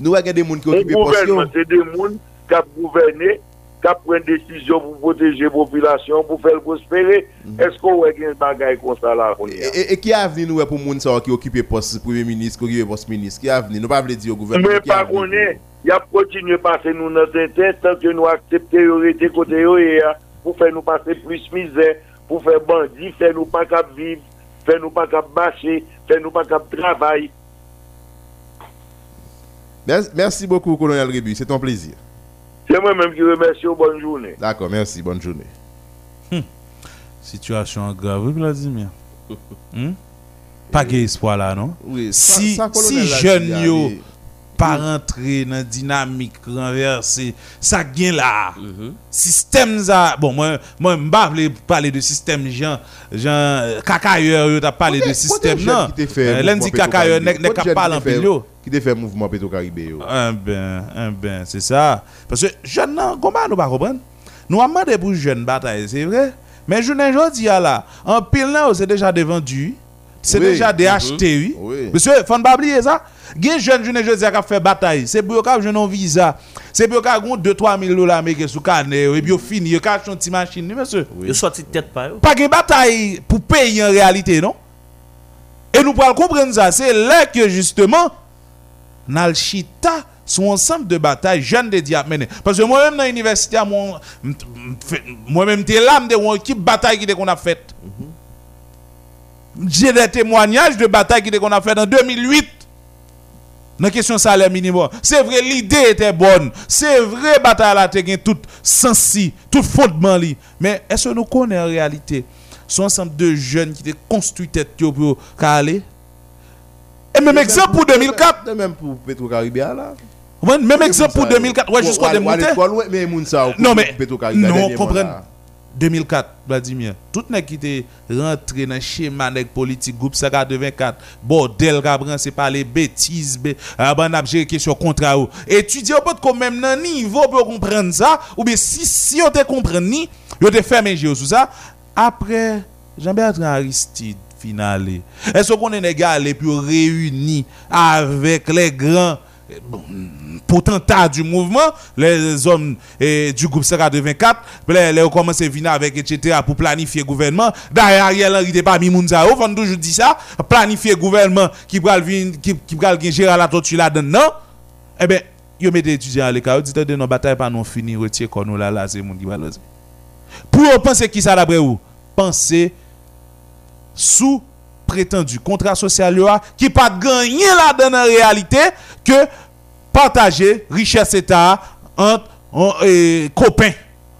Nou e gen de moun ki okipe posyon? Gouvernement se de moun kap gouverne, kap pren desisyon pou proteje populasyon, pou fel prospere, mm-hmm. eske ou e gen bagay konsa la kon ya? E ki avni nou e pou moun sa ki okipe pos premier ministre, ki okipe pos ministre, ki avni? Nou pa vle di yo gouvernement ki avni? Men pa konen, ya protinye pase nou nan ten ten, tanke nou aksepte yo rete kote yo e ya, pou fe nou pase plus mizè, pour faire bandit, faire nous pas cap vivre, faire nous pas cap marcher, faire nous pas cap travailler. Merci, merci beaucoup, colonel Rébu. C'est un plaisir. C'est moi-même qui remercie. Bonne journée. D'accord, merci. Bonne journée. Situation grave, oui, Vladimir. Hmm? Pas de espoir là, non? Oui, Si- si jeune yo-. Pas rentrer dans la dynamique renversée, ça gagne là. Mhm. Système ça, bon, moi, moi, je ne parler de système, Jean, Jean, cacailleur, yo t'a parlé de système, non? Euh, Lundi, cacailleur, n'est parler qui en. Qui te fait mouvement Pétro-Caribé. yo. Un ben, un ben, c'est ça. Parce que jeune, non, comment nous pas comprendre? Nous avons demandé pour jeune bataille, c'est vrai? Mais je ne dis là, en pile là, c'est déjà des vendus. C'est Oui. déjà des Mhm. achetés, oui. Oui. Monsieur, faut ne pas oublier ça. Gen jeune jeune jeune qui a fait bataille, c'est pour que jeune un visa. C'est pour que gon 2 3 000 dollars américains sous carnet et puis yo fini, yo ka acheter une petite machine, monsieur. Sorti de tête pas. Pas de bataille pour payer en réalité, non? Et nous pouvons comprendre ça. C'est là que justement, dans le chita, son ensemble de batailles jeunes de mener. Parce que moi-même dans l'université, moi-même, t'es là, de une équipe bataille qui qu'on a faite. J'ai des témoignages de batailles qui qu'on a fait en 2008. Dans la question salaire minimum. C'est vrai, l'idée était bonne. C'est vrai, bataille là, t'es tout sensi, tout fondement li. Mais est-ce que nous connaissons en réalité? Son ensemble de jeunes qui ont construit tête pour aller? Et même exemple pour 2004. De Même pour Pétro-Caribé là. Même exemple pour 2004. Ouais, jusqu'au démonter. Mais moun sa ou Non, mais- non, là. 2004, Vladimir. Tout nèg qui était rentré dans schéma nèg politique groupe 184, bordel kabran c'est pas les bêtises, ah, ben n'a géré question contrat ou. Étudier peut quand même nan niveau pour comprendre ça ou bien si si on te comprendre ni, yo te fermé jeu sur ça après Jean-Bertrand Aristide finale. Est-ce qu'on est nèg pour réunir avec les grands bon, potentats du mouvement, les hommes eh, du groupe 184, les, ont commencé à venir avec etc. pour planifier le gouvernement. D'ailleurs, Ariel Henry n'était pas mis Mounza, on toujours dit ça, planifier le gouvernement qui va va gérer la tortue là-dedans. Eh bien, yo mettez étudiants à l'école, dit de nos batailles pas non fini, retirer qu'on nous là, c'est mon qui le. Pour penser qui ça d'après vous? Pensez sous prétendu contrat social qui pas gagné là dans la réalité que partager richesse état entre en, copains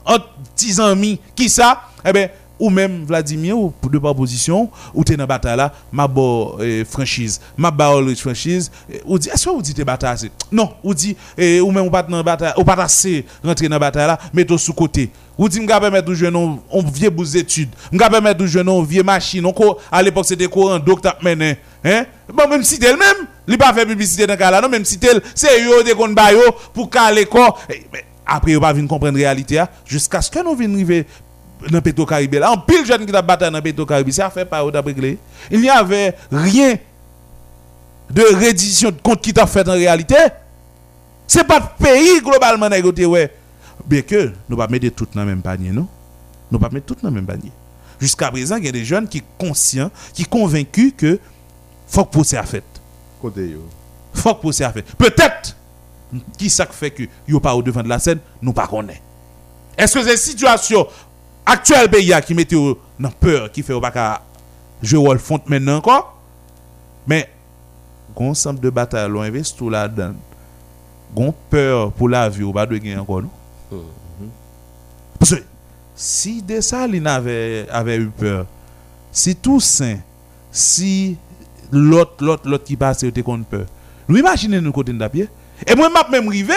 entre petits amis. Qui ça? Eh ben ou même Vladimir ou pour deux propositions ou t'es dans bataille là ma bo eh, franchise ma ba Ulrich franchise eh, ou dit est-ce que vous dites bataille non ou dit eh, ou même ou pas dans bataille ou pas assez rentrer dans bataille là mettez sous côté. Ou dit m'ga permettre de jouer non on vieux bout études m'ga permettre de jouer non vieux machine on à l'époque c'était courant docteur mené hein? Bon même si tel même il pas fait publicité dans cas là non même si tel c'est yo de ba yo pour caler corps après yo pas venir comprendre réalité hein, jusqu'à ce que nous vinn arriver dans Pétro Caribé là. En pile jeune qui t'a battu dans Pétro Caribé ça fait pas d'après réglé. Il n'y avait rien de reddition de compte qui t'a fait en réalité. C'est pas le pays globalement négocié ouais. Bien que nous pas mettre tout dans le même panier non? Nous pas mettre tout dans le même panier. Jusqu'à présent il y a des jeunes qui conscients qui convaincus que faut que à fait. Côté faut que à fait. Peut-être qui ça fait que yo pas au devant de la scène nous pas connaît. Est-ce que c'est situation actuel pays qui mette yo nan peur, qui fait ou pas jouer rôle font maintenant encore. Mais, gon ensemble de bataille l'on investi tout là-dedans. Gon peur pour la vie ou pas de gagner encore, non? Parce que si Dessalines avait, avait eu peur, si Toussaint, si l'autre, l'autre, l'autre qui passe était contre peur, nous imaginez nous côté d'apied. Et moi, m'a même rivé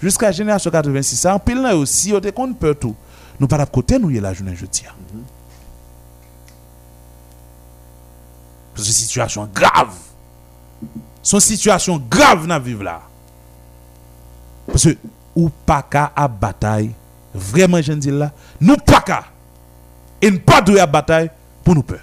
jusqu'à génération 86, ça en pile là aussi, était contre peur tout. Nous pas de côté nous y est la journée jeudi. Parce que situation grave. Son situation grave dans vivre là. Parce que ou pas qu'à à bataille, vraiment je dis là, nous pas qu'à et pas à bataille pour nous peur.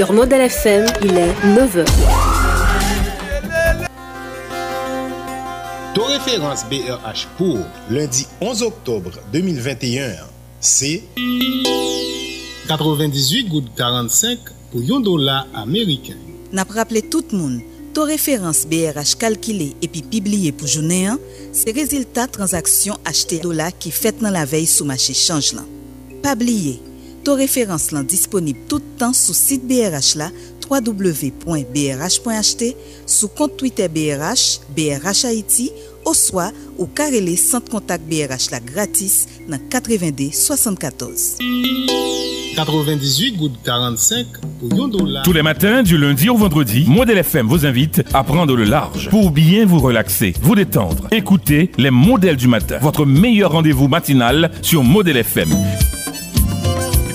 Sur Model FM, il est 9h. To référence BRH pour lundi 11 octobre 2021, c'est 98 gouttes 45 pou yon dola Ameriken. Nap rappele tout moun, to referans BRH kalkile epi pibliye pou jounen an, se rezultat transaksyon achete dola ki fet nan la vey sou machi chanj lan. Pabliye, to referans lan disponib tout tan sou sit BRH la www.brh.ht, sou kont Twitter BRH, BRH Haiti, ou swa ou karele Sant Kontak BRH la gratis nan 92 74. 98 gouttes 45 pour yon dollar. Tous les matins, du lundi au vendredi, Modèle FM vous invite à prendre le large pour bien vous relaxer, vous détendre. Écoutez les modèles du matin, votre meilleur rendez-vous matinal sur Modèle FM.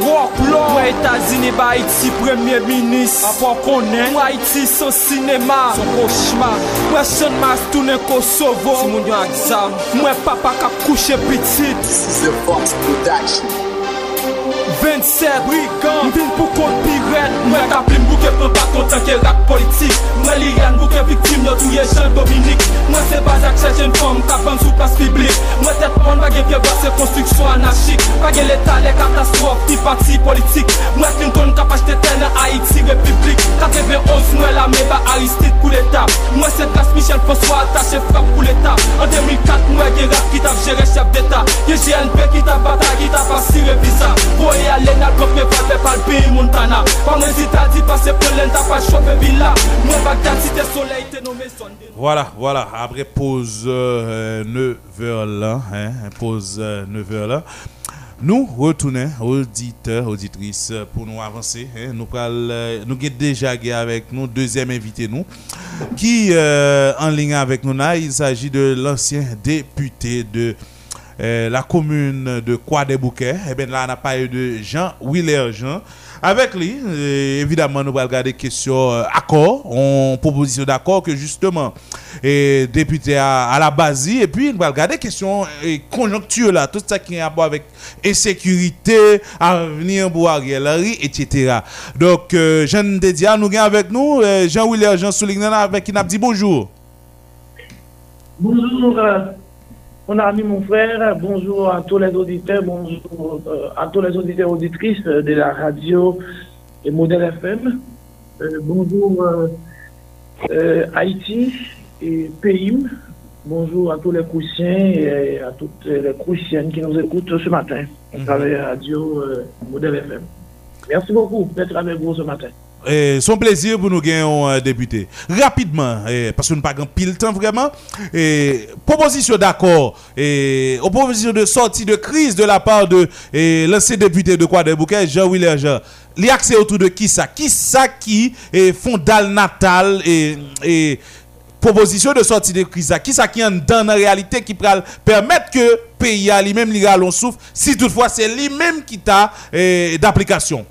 Wok lò Mwen Etazini ba Haiti premye minis Apo konen. Mwen Haiti son sinema. Son koshma Mwen chan mas tounen Kosovo. Si moun yon aksam Mwen papa kap kouche pitit This is the Fox Production. 27 Brigand. Mvin pou kont piret. Mwen kapim bouke pou pa kontan ke rak politik. Mwen li yan bouke viktim yo touye Jean Dominik Mwen se bazak chajen fom Kapan sou plas piblik Mwen tet pon bagen fye base konstruksyon anachik Bagye l'Etat le katastrof Ti pati politik. Mwen Clinton kapache tete nan Haiti Republik. 91 mwen la me ba Aristide pou l'Etat. Mwen se klas Michel François Attache frap pou l'Etat. An 2004 mwen gen rap ki tap jere chef d'Etat Ye GNP ki tap bata ki tap asire visa Voye Voilà, voilà. Après pause euh, 9h là, hein, pause euh, 9h là. Nous retournons, auditeurs, auditrices, pour nous avancer. hein. nous pral, euh, nous déjà avec nous deuxième invité nous, qui euh, en ligne avec nous. Il s'agit de l'ancien député de euh, la commune de Croix-des-Bouquets. Et bien là, on a parlé de Jean Willer Jean. Avec lui, euh, évidemment, nous allons regarder question euh, accord, on proposition d'accord que justement, et député à, la base, et puis nous allons regarder question euh, conjoncture là, tout ça qui est à voir avec insécurité, avenir pour Ariel Henry, etc. Donc, euh, Jean Dédia, nous avons avec nous, euh, Jean-Willer Jean Soulignan avec qui nous a dit bonjour. Bonjour, euh, mon ami, mon frère. Bonjour à tous les auditeurs. Bonjour euh, à tous les auditeurs et auditrices de la radio et Modèle FM. Euh, bonjour euh, euh, Haïti et PIM. Bonjour à tous les Croussiens et à toutes les Croussiennes qui nous écoutent ce matin à travers la radio euh, Modèle FM. Merci beaucoup d'être avec vous ce matin. Et son plaisir pour nous gagner un euh, député. Rapidement, eh, parce que nous n'avons pas pile temps vraiment. Et, proposition d'accord proposition de sortie de crise de la part de eh, l'ancien député de quoi des bouquets, Jean-Willer Jean. Li accès autour de qui ça? Qui ça qui est fondal natal et, proposition de sortie de crise Qui ça qui en dans réalité qui permettre que pays a lui-même li galon souffle si toutefois c'est lui-même qui t'a eh, d'application?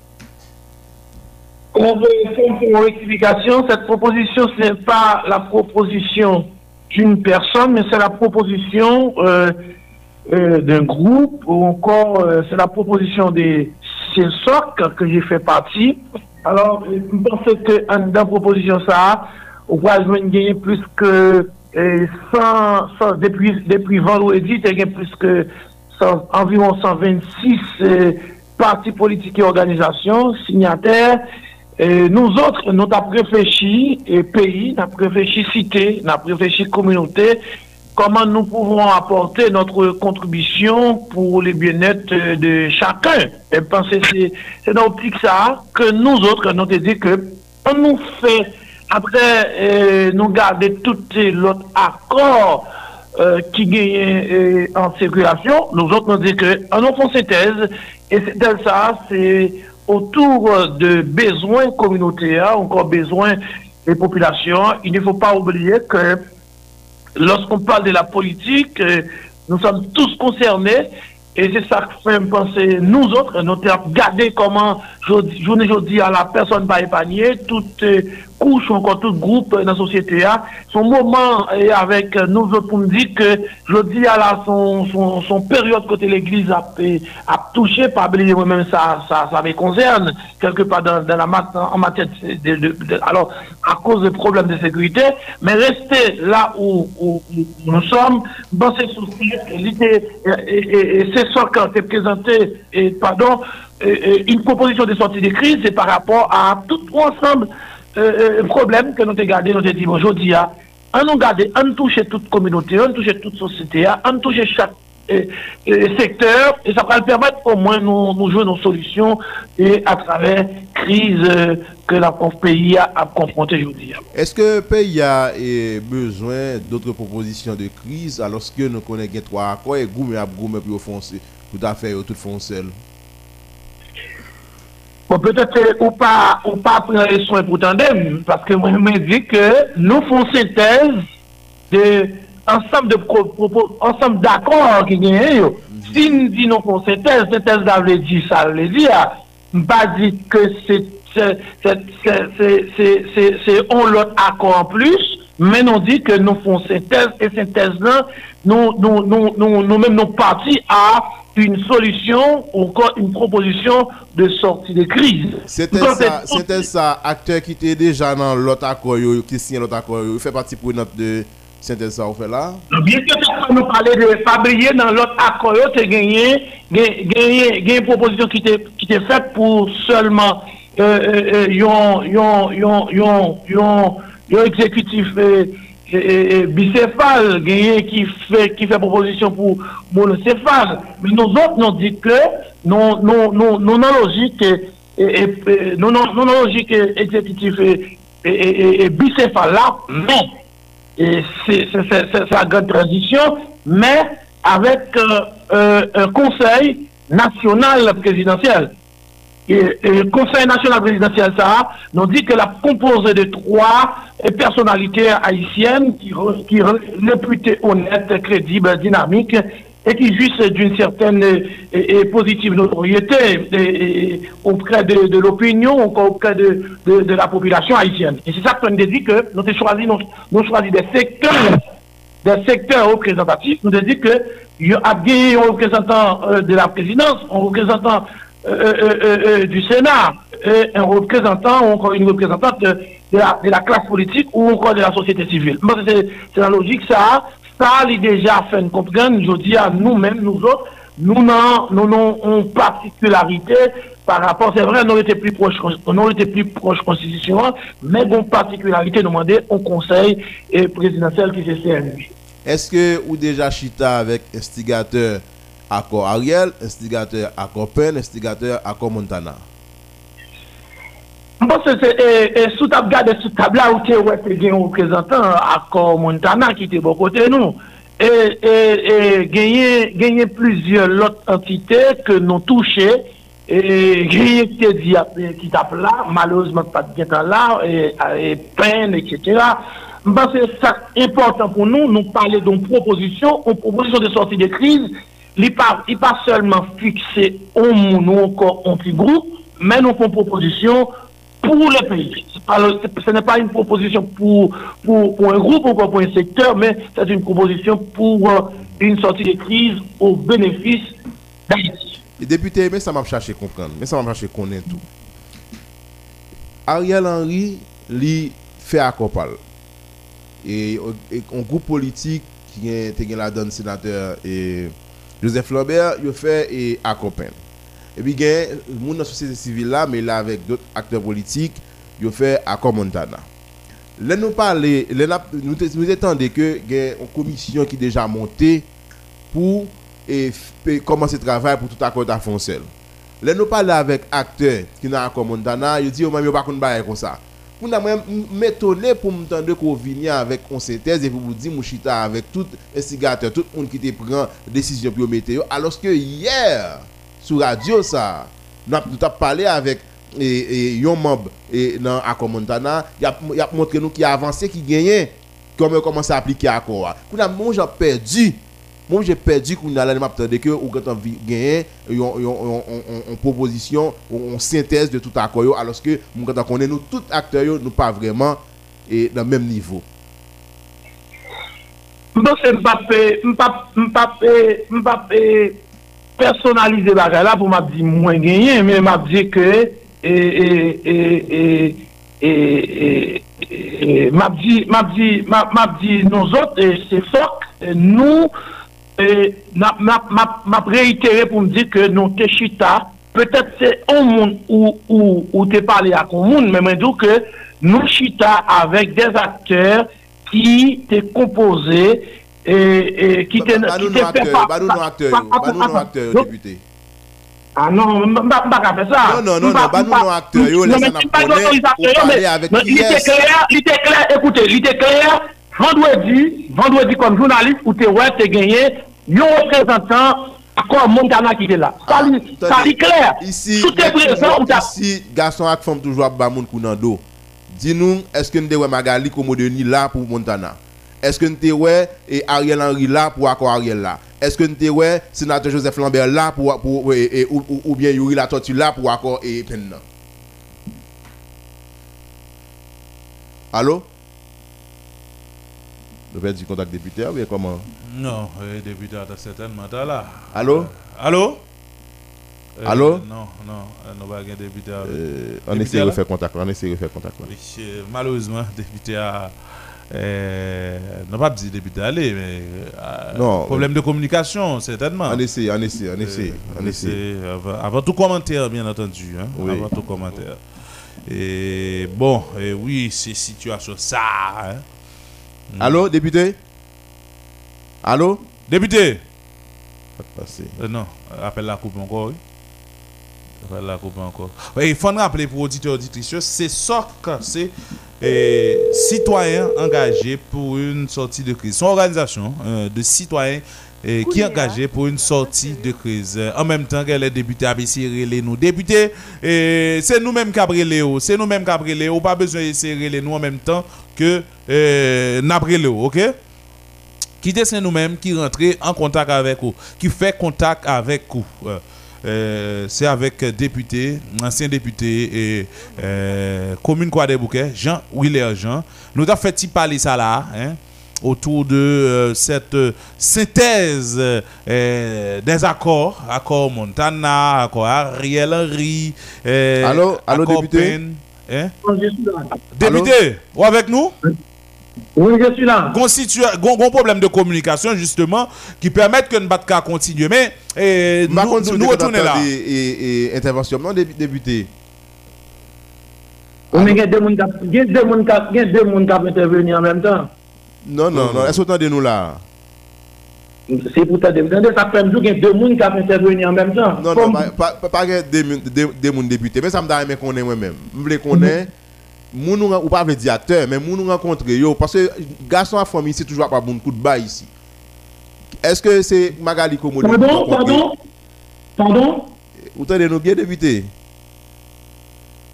Convocation pour rectification, cette proposition, ce n'est pas la proposition d'une personne, mais c'est la proposition euh, euh, d'un groupe, ou encore euh, c'est la proposition des CESOC que j'ai fait partie. Alors, je pense que dans proposition ça, on va gagner plus que euh, 100, 100 depuis, depuis vendredi, il y a plus que 100, environ 126 euh, partis politiques et organisations signataires. Et nous autres, nous avons réfléchi, et pays, nous avons réfléchi cité, nous avons réfléchi communauté, comment nous pouvons apporter notre contribution pour le bien-être de chacun. Et penser c'est dans l'optique ça que nous autres, nous avons dit que on nous fait, après euh, nous garder tout l'autre accord euh, qui gagne euh, en circulation, nous autres, nous dit que on nous fait synthèse, et c'est ça, c'est autour de besoins communautaires, encore besoins des populations. Il ne faut pas oublier que lorsqu'on parle de la politique, nous sommes tous concernés et c'est ça que fait me penser nous autres, nous avons regardé comment journée aujourd'hui à la personne par épanier, toute euh, kouch ou ankon tout group nan sosyete a, son mouman e eh, avèk euh, nou vè pou mdi ke jodi a ah, la son, son, son peryode kote l'Eglise ap touche, pa belize mwen mèm sa, sa, sa mè konzerne, kelke pa dan, dan la mat, an matè, alors, a kouz de problem de sekurite, mè reste la ou, ou, ou, ou nou som, ban se souci, l'ite, e se so kan te prezante, e pardon, une proposition de sortie de crise, c'est par rapport à tout ensemble euh, problème que nous avons gardé, nous avons dit aujourd'hui, on nous garde, on touche toute communauté, on touche toute société, on touche chaque secteur, et ça va permettre au moins nous, nous jouer nos solutions et à travers crise que la pays a, a confrontée aujourd'hui. Est-ce que le pays a besoin d'autres propositions de crise alors que nous connaissons trois accords et goût à goût pour foncer, tout à fait, tout foncer? Bon, peut-être ou pas, ou pas prendre les soins pour tandem, parce que moi, je me dis que nous faisons synthèse de ensemble de propos, ensemble d'accords qui gagnent. Mhm. Si nous disons nous faisons synthèse, synthèse, ça veut dire ça, veut dire, pas dit que c'est c'est on l'autre accord en plus, mais nous dit que nous faisons synthèse, et synthèse là, nous, nous, nous, nous, nous, même nous partis à une solution ou encore une proposition de sortie de crise. C'était ça, c'était ça, acteur qui était déjà dans l'autre accord, qui signe l'autre accord, il fait partie pour notre de c'était ça on fait là. Non, bien que personne nous parlait de Fabrier dans l'autre accord, c'est gagné, gagné, une proposition qui était qui était faite pour seulement euh, euh, euh yon, yon, yon, yon, yon, exécutif euh, bicéphale, genyen ki fè proposisyon pou monocéphale. Men nou zot nou di ke nou nan logik nou nan logik ekzekutif e bicéphale la, men sa gade tradisyon, men avèk konsey nasyonal presidansyel. Conseil national présidentiel Sahara nous dit qu'elle a composé de trois personnalités haïtiennes qui, qui réputées honnêtes, crédibles, dynamiques et qui jouissent d'une certaine et, et positive notoriété et, auprès de, de l'opinion, auprès de, de, de, la population haïtienne. Et c'est ça qu'on dit que nous avons choisi, nous, nous choisi des secteurs des secteurs représentatifs, nous avons dit qu'il y a un représentant euh, de la présidence, un représentant Euh, euh, euh, du Sénat, un représentant ou encore une représentante de, de, la, de la, classe politique ou encore de la société civile. Moi, c'est la logique, ça, ça, l'est déjà fait une comprendre, je dis à nous-mêmes, nous autres, nous n'avons nous, non, une particularité par rapport, c'est vrai, nous était plus proche, nous était plus proche constitutionnelle, mais bon particularité demandée au conseil présidentiel qui est CNU. Est-ce que ou déjà chita avec instigateur accord Ariel, instigateur accord Penn, instigateur accord Montana. Mwen se se e sou tab gade sou tab la ou te wè pe gen ou prezentan akor Montana ki te bo kote nou. E genye plizye lot entite ke nou touche e genye ki te di ki tap la, malouzman pat gen tan la, e pen, etc. Mwen se sa important pou nou, nou pale don proposisyon, ou proposisyon de sorti de kriz, il n'est pas, pas, seulement monde ou encore en petit groupe, mais nous faisons une proposition pour le pays. ce n'est pas une proposition pour, pour, pour, un groupe ou pour un secteur, mais c'est une proposition pour euh, une sortie de crise au bénéfice d'Haïti. Députés, mais ça m'a cherché à comprendre, mais ça m'a cherché à connaître tout. Ariel Henry, lui, fait à Copal. Et, un groupe politique qui est la donne sénateur et Joseph Lambert, il fait et accompagne. Et puis, il y a la société civile là, mais là avec d'autres acteurs politiques, il fait accord Montana. Là, nous parlons, nous, nous attendons que y une commission qui est déjà montée pour commencer le travail pour tout accord d'Afoncel. Là, nous parlons avec acteurs qui n'ont accord Montana, ils disent, oh, mais pas comme ça. Pour m'étonner pour m'entendre qu'on vienne avec une synthèse et pour vous dire, Mouchita, avec tout instigateur, tout le monde qui te prend décision pour mettre alors que hier, sur radio, ça, nous avons parlé avec un membre dans Accord Montana, il a, montré nous qui a avancé, qui gagnait, comment commence à appliquer l'accord. Nous avons perdu Moi, j'ai perdu qu'on allait m'attendre que ou quand on gagne une proposition, une synthèse de tout accord alors que quand on connaît nous tous acteurs nous pas vraiment et dans le même niveau. Mwen pa personalize bagay la pou mwen di mwen genyen, men mwen di ke e, e, e, mwen di nou zot se fok nou E, m'a préitéré pour me dire que non, t'es chita, peut-être c'est un monde où, où, où t'es parlé à un monde, mais moi, que nous chita avec des acteurs qui t'es composé et, et qui t'es fait pas... Pas nous acteurs, député. Ah non, m'a pas fait ça. Non, non, non, pas nous non, non, acteurs, yo, non, laisse-nous parler avec qui est. L'idée claire, écoutez, l'idée claire, vendredi, vendredi comme journaliste, où tu as gagné, un représentant accord Montana qui est là. Ça est clair. Ici, tout est présent. Ici, garçon et femme toujours à bamoun kounando. Dis-nous, est-ce que nous avons Magali Komodeni là pour Montana? Est-ce que nous avons et Ariel Henry là pour accord Ariel là? Est-ce que nous avons sénateur Joseph Lambert là pour, pour et, ou, ou, bien Yuri La Tortue là pour accord et Penna? Allô? Nous avons du contact député ou bien comment? Non, le député a certainement là. Allô? Allô? Euh, Allô? Non, non, euh, nous pas député. Euh, on essaie de faire contact, on essaie de faire contact. Oui, malheureusement, [laughs] député a euh, non pas dit député aller, mais non, problème de communication, certainement. On essaie, on essaie, on essaie, on essaie. Avant, tout commentaire, bien entendu, hein, oui. avant tout commentaire. Et bon, et oui, c'est situation ça. Hein. Allô, député? Allô? Député? Passer. Euh, non, appelle la coupe encore, oui la coupe encore. il faut rappeler pour auditeurs auditrices, c'est que c'est citoyens engagés pour une sortie de crise. C'est une organisation euh, de citoyens qui est engagée pour une sortie de crise. En même temps qu'elle est députée à les nous. Députés, c'est nous-mêmes qui avons c'est nous-mêmes qui avons pas besoin de serrer nous en même temps que euh, ok? Qui c'est nous-mêmes qui rentrons en contact avec vous, qui fait contact avec vous. Euh, c'est avec député, ancien député et euh, commune Croix des Bouquets, Jean Willer Jean. Nous avons fait parler ça là, hein, autour de euh, cette synthèse des accords, accord Montana, accord Ariel Henry, allô, allô député? Hein? Député, ou avec nous? Oui, je suis là. Un problème de communication, justement, qui permet que nous ne continuer. Mais eh, nous, nous, nous retournons là. Et, et, intervention, non, député? On a deux personnes qui intervenir en même temps. Non, non, non. Est-ce que vous nous là? C'est pour ça que ça qu'il y a deux personnes qui intervenir en même temps. Non, non, pas, deux députés. Mais ça me donne qu'on est moi-même. Je qu'on est moun ou pas le directeur mais moun rencontre yo parce que garçon à famille c'est toujours pas bon coup de bas ici. Est-ce que c'est Magali Komodo pardon pardon pardon? Vous tenez nous bien député?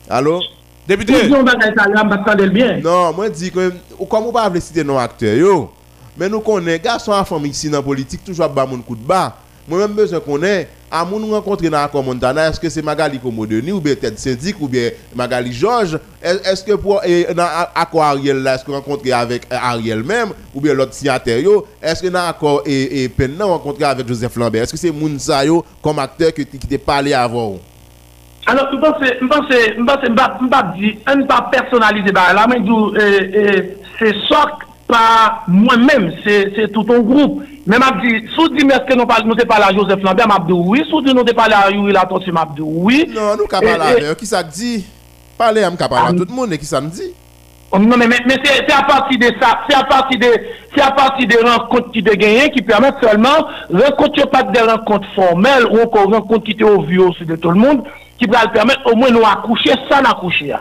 Allô? Député? Non moi dis que comme on pas citer non acteur yo mais nous connaissons garçon à famille ici dans politique toujours pas bon coup de bas moi même besoin qu'on ait à mon rencontrer dans l'accord Montana, est-ce que c'est Magali Komodeni ou bien Ted Syndic ou bien Magali Georges Est-ce que pour l'accord Ariel est-ce que rencontrer avec Ariel même ou bien l'autre signataire Est-ce que dans l'accord et, et rencontrer avec Joseph Lambert Est-ce que c'est Mounsa comme acteur qui t'a parlé avant alors, je pense, je pense, je je on pas personnaliser, là, mais c'est pas moi-même, c'est tout un groupe. Mais m'a dit, sous dit, est-ce que nous parlons, nous parlé à Joseph Lambert, m'a dit oui, sous dit, nous parlé à Yuri m'a dit oui. Non, nous pas parlé qui ça dit Parler à parler à tout le monde, et qui ça me dit oh, non, mais, mais, c'est à partir de ça, c'est à partir de, c'est à partir des rencontres qui de gagner qui permettent seulement, rencontre pas des rencontres formelles ou encore rencontres qui au vu aussi de tout le monde, qui va permettre au moins nous accoucher sans accoucher.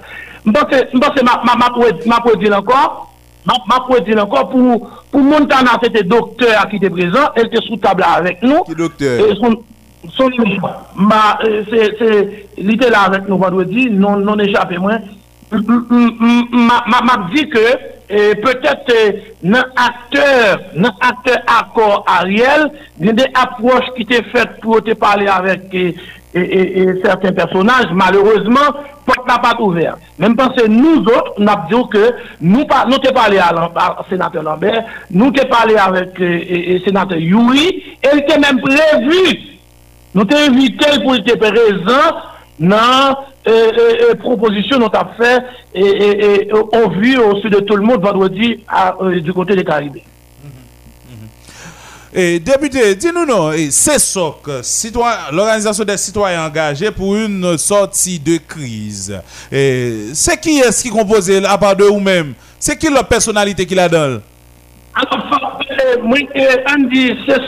Je pense que ma, ma, ma, ma, dire encore, Ma Ma pou etil ankon pou Montana se te doktor ki te prezant, el te sou tabla avek nou. Ki doktor? Son li te la avek nou vandwedi, non echape mwen. Ma di ke, petet nan akteur, nan akteur akor Ariel, gen de aproche ki te fet pou te pale avek et, et, et certains personnages, malheureusement, porte n'a pas ouvert. Même parce que nous autres, nous avons dit que nous nous t'es parlé à, à, sénateur Lambert, nous t'es parlé avec euh, et, sénateur Yuri, et il t'est même prévu, nous t'es invité pour être présent dans euh, euh, euh proposition dont a fait et, et, et, on vue au sud de tout le monde vendredi à, euh, du côté des Caribés. Et député, dis-nous non, et c'est SOC, citoyen- l'organisation des citoyens engagés pour une sortie de crise. C'est qui est-ce qui compose à part de vous-même C'est qui la personnalité qui la donne? Alors, c'est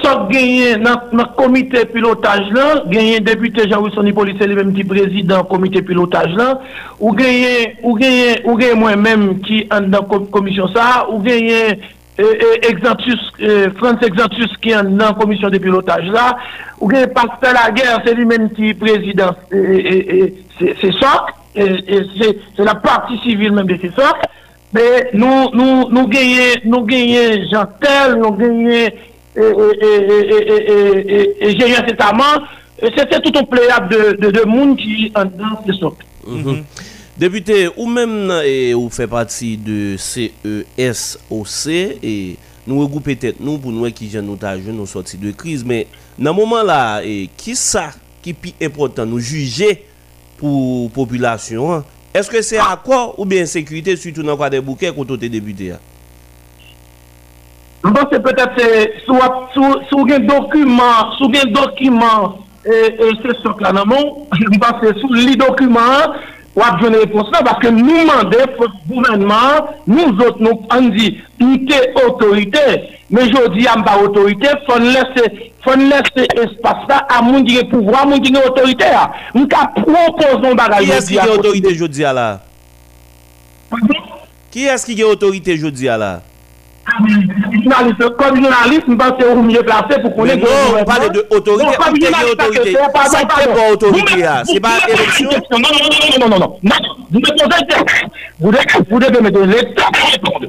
ça que gagné dans le comité pilotage là, gagné député Jean-Wilson Hippolyte, le même qui président comité pilotage là, ou gagné, ou gagné, ou moi-même qui est dans la commission ça, ou gagné Exantus, Frans Exantus ki an nan komisyon de pilotaj la, ou gen paste la ger, se li men ti prezident, se sok, se la parti sivil men de se sok, nou genye jantel, nou genye genye setaman, se se tout ou pleyab de moun ki an nan se sok. Député, ou même et, ou fait partie de CESOC et e, nous regrouper tête nous pour nous qui e jeunes nous jeunes nous sortir de crise mais dans moment là et qui ça qui plus important nous juger pour population hein? Est-ce que c'est accord ou bien sécurité surtout dans quoi des bouquets quand tu député Je pense que peut-être soit sous un document, sous un document et, et non, c'est ce que là non, je pense que sous les documents wap joun repons nan, baske nou mande gouvernement, nou zot nou an di, ite otorite, me jodi am ba otorite, fon lese, fon lese espasa a moun dire pouvwa, moun dire otorite a. Moun ka propozon bagay. Ki eski ge otorite jodi a la? Ki eski ge otorite jodi a la? Journaliste, comme journaliste, je pense que vous mieux placé pour qu'on ait non, on parle de autorité. Non, comme journaliste, autorité Ça, c'est c'est pas- autorité, C'est pas vous- élection. Non, non, non, non, non, non, non. Vous me posez une question. Vous devez, me donner répondre.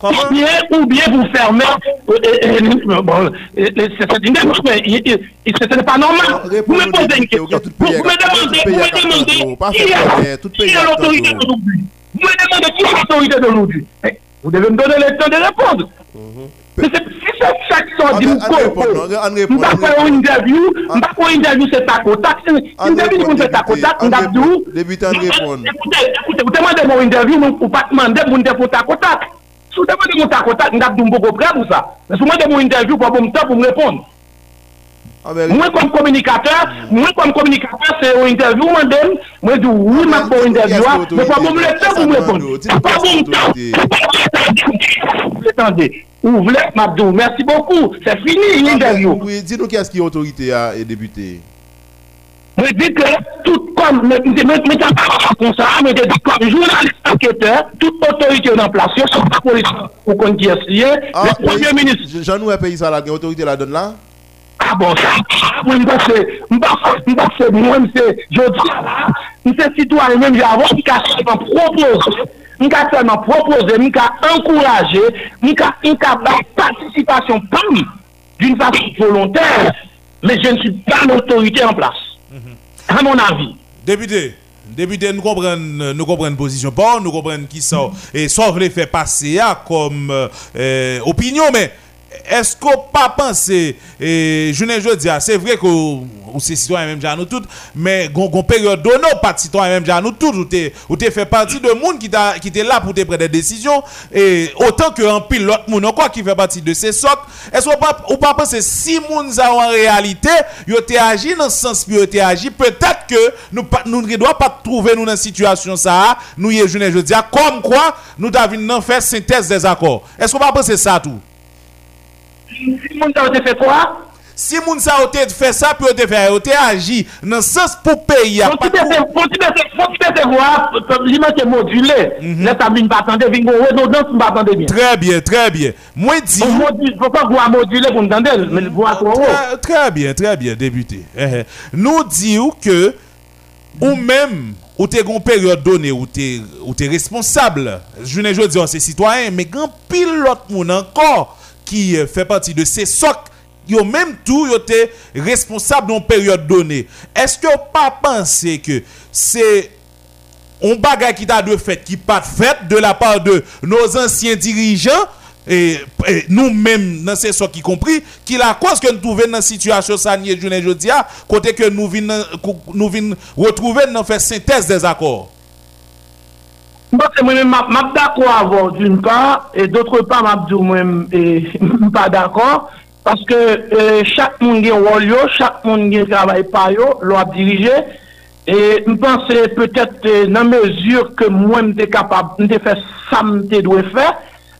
Ou bien, ou bien vous fermez. euh, euh, euh, bon, c'est une démarche, mais ce n'est pas normal. Vous me posez une question. Vous, me demandez, vous me demandez qui est- qui est l'autorité d'aujourd'hui. Vous me demandez qui est l'autorité d'aujourd'hui? Vous devez me donner le temps de répondre. Mais c'est- si c'est chaque sorte de nous pas faire une interview, on pas faire une interview, c'est tac au tac. Une interview, on fait tac au tac, on a dit, Débutant répondre. écoutez, vous demandez mon interview, nous, ou pas demander pour nous pour tac au tac. Si vous demandez mon tac au tac, on a dit, on beaucoup prêt pour ça. Mais si vous demandez mon interview, pour avoir mon temps pour me répondre. Moi, comme communicateur, moi, comme communicateur, c'est une interview, donne, moi, je dis, oui, ma pour une interview, mais pas pour me le temps pour me répondre. Pas pour me. Attendez, ouvrez, Mabdou, merci beaucoup. C'est fini l'interview. Oui, dis-nous qui est-ce qui est autorité à débuté. Je dis que tout comme, mais mais mais t'as pas comme ça, mais je journaliste enquêteur, toute autorité en place, sur la police, ou qu'on lié, le premier ministre. Jean-Nous a payé ça là, qui autorité la donne là Ah bon, ça, moi, je pense que, je pense que, je pense que moi, c'est, je dis là, je suis citoyen même, j'ai avoir, je suis seulement proposé, je suis seulement proposé, je suis encouragé, je suis participation parmi, d'une façon volontaire, mais je ne suis pas l'autorité en place. À mon avis. Député, député, nous comprenons, nous comprenons position bon, nous comprenons qui ça et ça voulait faire passer comme euh, opinion, mais est-ce qu'on pas pensé et je ne dis c'est vrai que ou c'est citoyen même déjà nous toutes mais gon période donné pas de citoyen même déjà nous toutes ou t'es fait partie de monde qui t'a était là pour te prendre des décisions et autant que un pile l'autre monde qui fait partie de ces socs est-ce qu'on pas penser si monde en réalité yo t'es agi dans ce sens yo t'es agi peut-être que nous ne doit pas trouver nous dans situation ça nous y comme quoi nous devons faire synthèse des accords. Est-ce qu'on pas penser ça tout? Si moun sa ou te fè kwa? Si moun sa ou te fè sa, pi ou te fè, ou te agi nan sens pou peyi a. Fon ti bè se kwa, jimè te module, mhm. lè sa mi n'batande, vingo wè, nou dans m'batande bien. Trè bien, trè bien. Mwen di... Fon pa vwa module pou m'dande, men vwa kwa wè. Trè bien, trè bien, debute. Eh, eh. Nou di ou ke, ou mèm, Ou te goun peryode donè, ou te, te responsable. Jounen jò diyon, se sitwayen, me goun pilot moun ankor qui euh, fait partie de ces socs yo même tout yo t'es responsable dans période donnée. Est-ce que pas penser que c'est un bagage qui t'a de fait qui pas fait de la part de nos anciens dirigeants et, nous-mêmes dans ces qui compris qui la cause que nous trouvons dans situation sanitaire journée jeudi côté que nous venons retrouver dans faire synthèse des accords? Mwen se mwen mwen map d'akor avon d'une part, et d'autre part map d'ou mwen mwen pa d'akor, paske euh, chak moun gen wol yo, chak moun gen travay pa yo, lo ap dirije, et mwen pense peut-et nan e, mezur ke mwen mwen te kapab, mwen te fe sa mwen te dwe fe,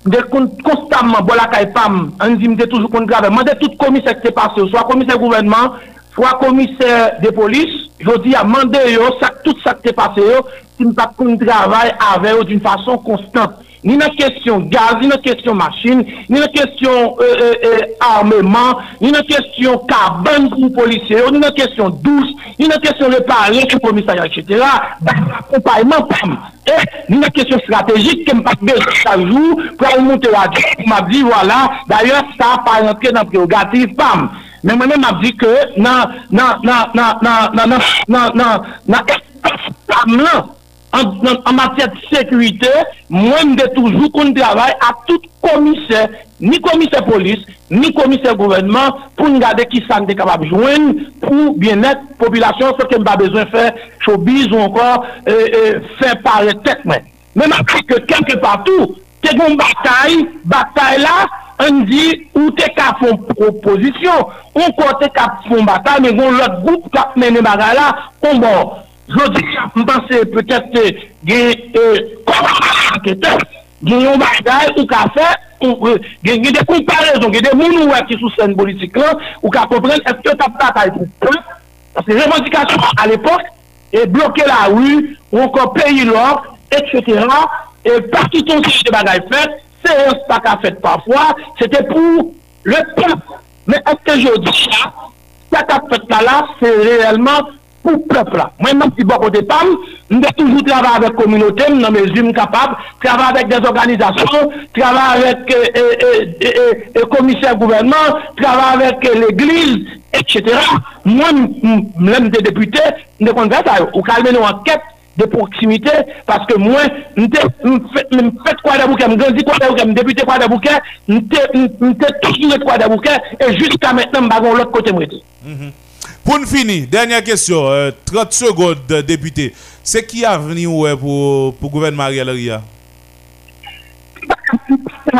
mwen te konstanman bolakay pam, an di mwen te toujou kon grave, mwen te tout komise ek te pase, swa komise gouvernement, swa komise de polis, Jodi a mande yo, sak, tout sak te pase yo, si nou pa kon travay ave yo d'une fason konstant. Ni nan kesyon gaz, ni nan kesyon machin, ni nan kesyon euh, euh, euh, armeman, ni nan kesyon kaban pou polisye yo, ni nan kesyon douche, ni nan kesyon repare, ki komisaryan, etc. Dan akompayman, pam! Eh, ni nan kesyon strategik, kem pa be chak jou, pou an monte la di, pou ma di, wala, voilà, d'ayor, sa pa rentre nan prerogatif, pam! Men mwen men ap di ke nan nan nan nan nan nan nan nan nan nan nan nan an matye de sekurite mwen de toujou kon travay a tout komise ni komise polis, ni komise gouvenman pou n gade ki san de kapab jwen pou bienet populasyon se ke mba bezon fè chobiz ou ankon fè pare tek men men ap di ke kelke patou te goun batay, batay la, an di ou te ka fon proposisyon, ou kon te ka fon batay, men goun lot goup kap mene bagay la, kon bon, jodi, mpense peut-et gen e, komaketer, gen yon bagay ou ka fe, e, gen de komparezon, gen de moun ou wè ki sou sen politik lan, ou ka kompren, eske tap batay pou pou, parce revendikasyon al epok, e bloke la ou, ou kon peyi lor, et cetera, et par tout ton série de bagaille faite, séance pas qu'à faite parfois, c'était pour le peuple. Mais est-ce que je dis là, ça qu'a fait là, là c'est réellement pour le peuple là. Moi, même si beaucoup de femmes, nous avons toujours travaillé avec la communauté, nous sommes capables, travailler avec des organisations, travailler avec euh, euh, euh, le commissaire gouvernement, travailler avec l'église, etc. Moi, même des députés, nous avons fait ça. Ou calmer nos enquêtes de proximité parce que moi je fais quoi de bouquet je grandis quoi de bouquet je député quoi de bouquet je toujours quoi de bouquet et jusqu'à maintenant je vais l'autre côté pour nous finir dernière question 30 euh, secondes député. C'est qui a venu pour pour gouvernement Ariel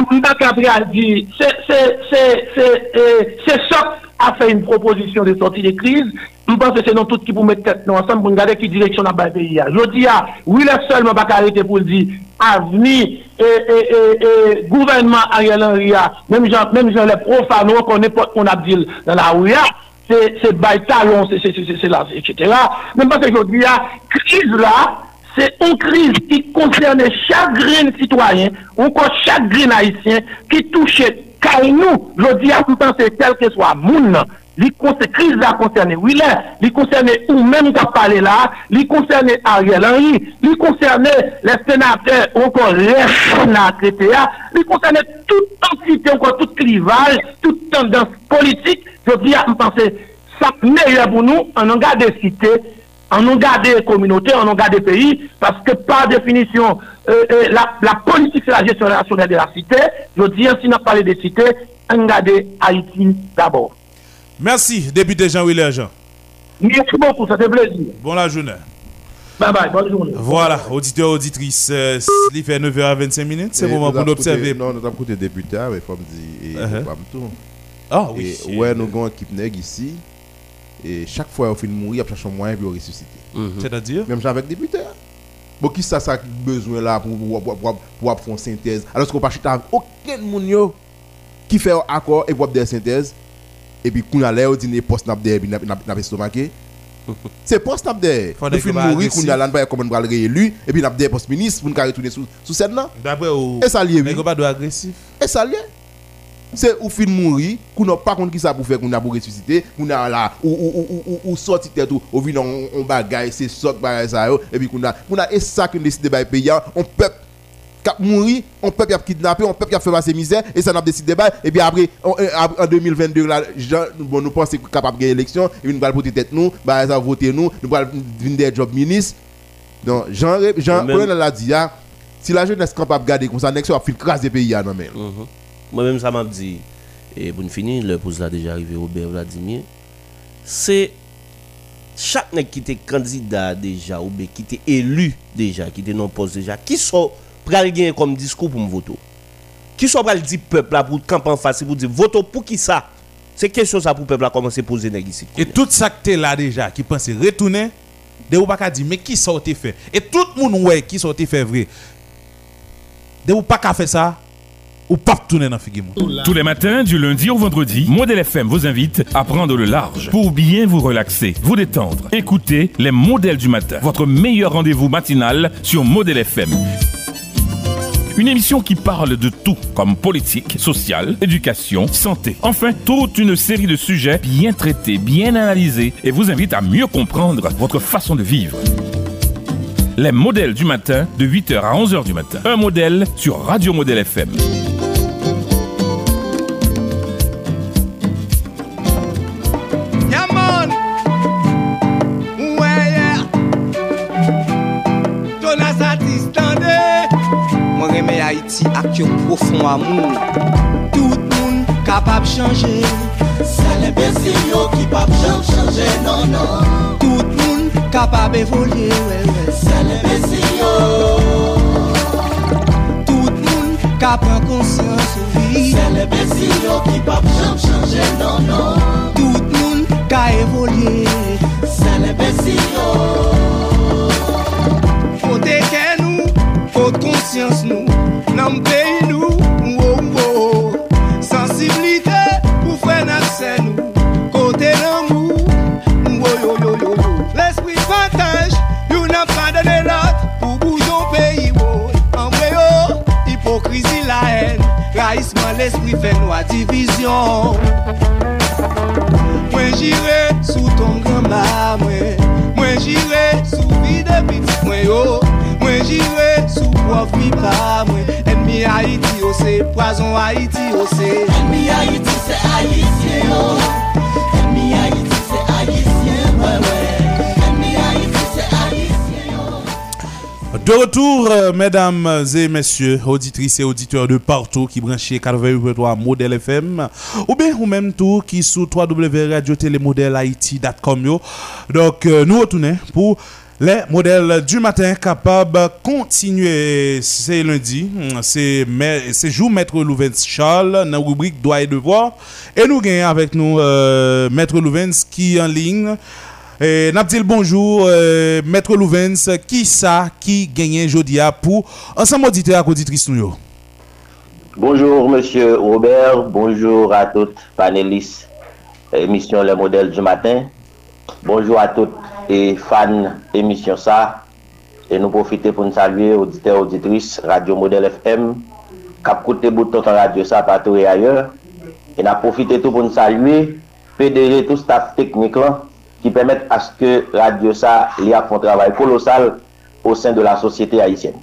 m'a capable à dire, c'est ça a fait une proposition de sortie de crise. Je pense que c'est nous tous qui pour mettre tête nous ensemble pour regarder qui direction n'a pas pays. Je dis, ah, oui, là seulement pas arrêter pour dire, avenir, et, et, et, gouvernement Ariel Henry, même gens, même gens les profanes, qu'on n'est pas, qu'on a dit dans la rue, c'est, c'est bail talon, c'est, c'est, c'est, c'est là, etc. Même parce que je dis, ah, crise là, c'est une crise qui concernait chaque grain citoyen, encore chaque grain haïtien, qui touchait car nous, je dis à tout temps, c'est quel que soit moun, li crise la concerne Willet, li concerne ou même qui a parlé là, li concerne Ariel Henry, li concerne les sénateurs, encore les sénateurs, li concerne toute entité, encore tout clivage, toute tendance politique, je dis à tout temps, c'est ça meilleur pour nous, on en garde cité, on a des communautés, on a des pays, parce que par définition, euh, euh, la, la, politique, c'est la gestion rationnelle de la cité. Je dis, si on a parlé des cités, on a Haïti d'abord. Merci, député Jean-Willy Jean. Merci beaucoup, ça fait plaisir. Bon la journée. Bye bye, bonne journée. Voilà, auditeur, auditrice, euh, il fait 9h25 minutes, c'est le moment pour nous observer. Non, nous avons écouté député, mais il faut me dire, et pas tout. Ah oui. Et ouais, nous avons une équipe nègre ici, et chaque fois qu'on fait mourir, on cherche un moyen pour ressusciter. Mm-hmm. C'est-à-dire? Même avec député. Bon, qui ça, ça a besoin là pour, pour, pour, pour, faire une synthèse? Alors qu'on ne peut pas aucun monde qui fait un accord et pour faire des synthèses et puis qu'on a l'air dit poste n'a pas n'a pas stomaqué [laughs] c'est poste n'a pas nous fin mourir qu'on a là pas comment on va réélu et puis n'a pas poste ministre pour nous retourner sous sous scène là. D'après et ça lié mais pas agressif? Et ça lié c'est ou fin mourir, qu'on n'a pas contre qui ça pour faire qu'on a pour ressusciter, qu'on a là ou ou ou ou, ou sorti tête ou on, on bagaille, c'est sorte bagaille ça et puis qu'on a qu'on a et ça qu'on décide de payer on peuple cap mourir, on peuple a kidnappé, on peuple a fait passer misère et ça n'a décidé de et puis après on- euh, en 2022 là Jean- bon nous pensons capable de gagner l'élection et nous allons voter tête nous, bah ça voter nous, nous allons venir des jobs ministres. Donc Jean Jean Colonel l'a dit ah, si la jeunesse capable de garder comme ça, next va faire craser pays ah, non mais. Moi-même, ça m'a dit, et pour finir, le pose là déjà arrivé, Robert Vladimir, c'est chaque nèg qui était candidat déjà, ou bien qui était élu déjà, qui était non poste déjà, qui sont pral comme discours pour me voter Qui sont pral dire peuple là pour camper en face, pour dire vote pour qui ça? C'est question ça pour peuple là commencer à poser nèg ici. Et tout ça que t'es là déjà, qui pense retourner, de ou pas dire, mais qui te fait? Et tout le monde ouais qui te fait vrai? De ou pas qu'à faire ça, Tous les matins, du lundi au vendredi, Modèle FM vous invite à prendre le large pour bien vous relaxer, vous détendre. Écoutez les modèles du matin, votre meilleur rendez-vous matinal sur Modèle FM. Une émission qui parle de tout, comme politique, sociale, éducation, santé. Enfin, toute une série de sujets bien traités, bien analysés et vous invite à mieux comprendre votre façon de vivre. Les modèles du matin de 8h à 11h du matin. Un modèle sur Radio Modèle FM. Haiti ak yon profond amour. Tout moun kapab chanje. Se le besil yo ki pap jam chanje, non, non. Tout moun Kapab evolye Se le mesi yo oh. Tout moun kap an konsyans ou vi Se le mesi yo ki pap chanm chanje nan nan Tout moun ka evolye Se le mesi yo Fote ken nou, fote konsyans nou Nan mpeyi nou Mèv espri fè nou a divizyon Mwen jire sou ton grama mwen. Mwen jire sou vide de mwen yo. Mwen jire sou prof mi pa mwen. Enmi Haiti yo se, poison Haiti yo se Enmi Haiti se Haitien oh. yo Enmi Haiti De retour, euh, mesdames et messieurs, auditrices et auditeurs de partout qui branchent 88.3 Modèle FM, ou bien ou même tout qui sous www.radiotélémodèlehaïti.com. Donc, euh, nous retournons pour les modèles du matin capables de continuer. C'est lundi, hum, c'est jour Maître Louvens Charles, dans la rubrique Droit et Devoir. Et nous gagnons avec nous euh, Maître Louvens qui est en ligne. Et n'a le bonjour, euh, Maître Louvens, qui ça qui gagne Jodia pour ensemble auditeur et auditrice nous? Bonjour Monsieur Robert, bonjour à toutes panélistes émission Les modèles du matin. Bonjour à toutes et fans émission ça. Et nous profiter pour nous saluer auditeurs auditrices Radio Modèle FM, cap côté bouton dans radio ça partout et ailleurs. Et nous profiter tout pour nous saluer PDG tout staff technique là ki pemet aske radio sa li ap fon travay kolosal ou sen de la sosyete Haitienne.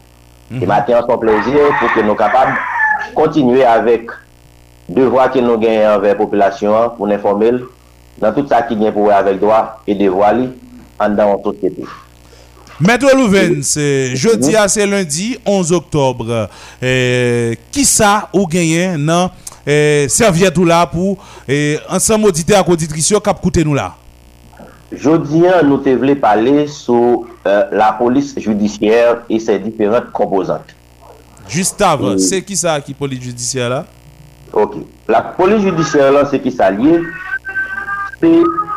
Mm -hmm. E maten an son plezir pou ke nou kapab kontinue avèk devwa ke nou genye anvek populasyon pou n'informel nan tout sa ki genye pou wè avèk doa e devwa li an dan an sosyete. Mètre Louven, jeudi mm -hmm. a se lundi 11 oktobre, eh, ki sa ou genye nan eh, servietou la pou eh, ansan modite ak auditrisyon kap koute nou la? Jodian nou te vle pale sou euh, la polis judisyèr e se diferent kompozant. Just avan, se ki sa ki polis judisyèr la? Ok, la polis judisyèr la se ki sa liye, se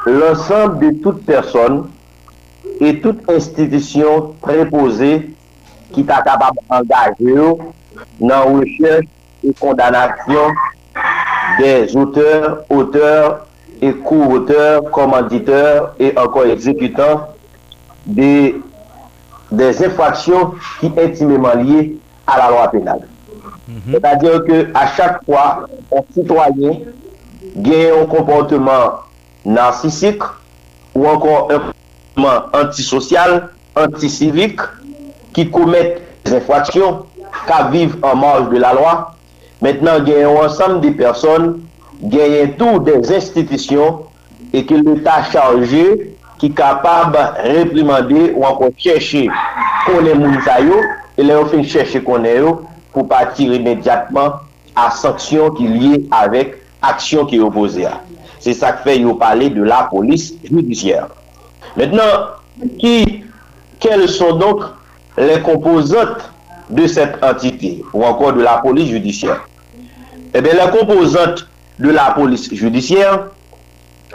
l'ensemble de tout person et tout institisyon preposé ki ta kabab angaje yo nan wèche et kondanasyon des auteurs, auteurs et co-auteur, commanditeur et encore exécutant des, des infractions qui intimement liées à la loi pénale. Mm -hmm. C'est-à-dire qu'à chaque fois, un citoyen gagne un comportement narcissique ou encore un comportement antisocial, anticivique, qui commettent des infractions, qui vivent en marge de la loi. Maintenant, gagne un ensemble de personnes genyen tou des institisyon e ki l'Etat chanje ki kapab reprimande ou anpon chèche konen moun sayo e lè ou fin chèche konen yo pou patir imediatman a sanksyon ki liye avèk aksyon ki yo pose a. Se sa k fè yo pale de la polis judisyèr. Mètnen, ki, kel son donk lè kompozant de set entité ou ankon de la polis judisyèr? Ebe, eh lè kompozant de la polis judisyèr,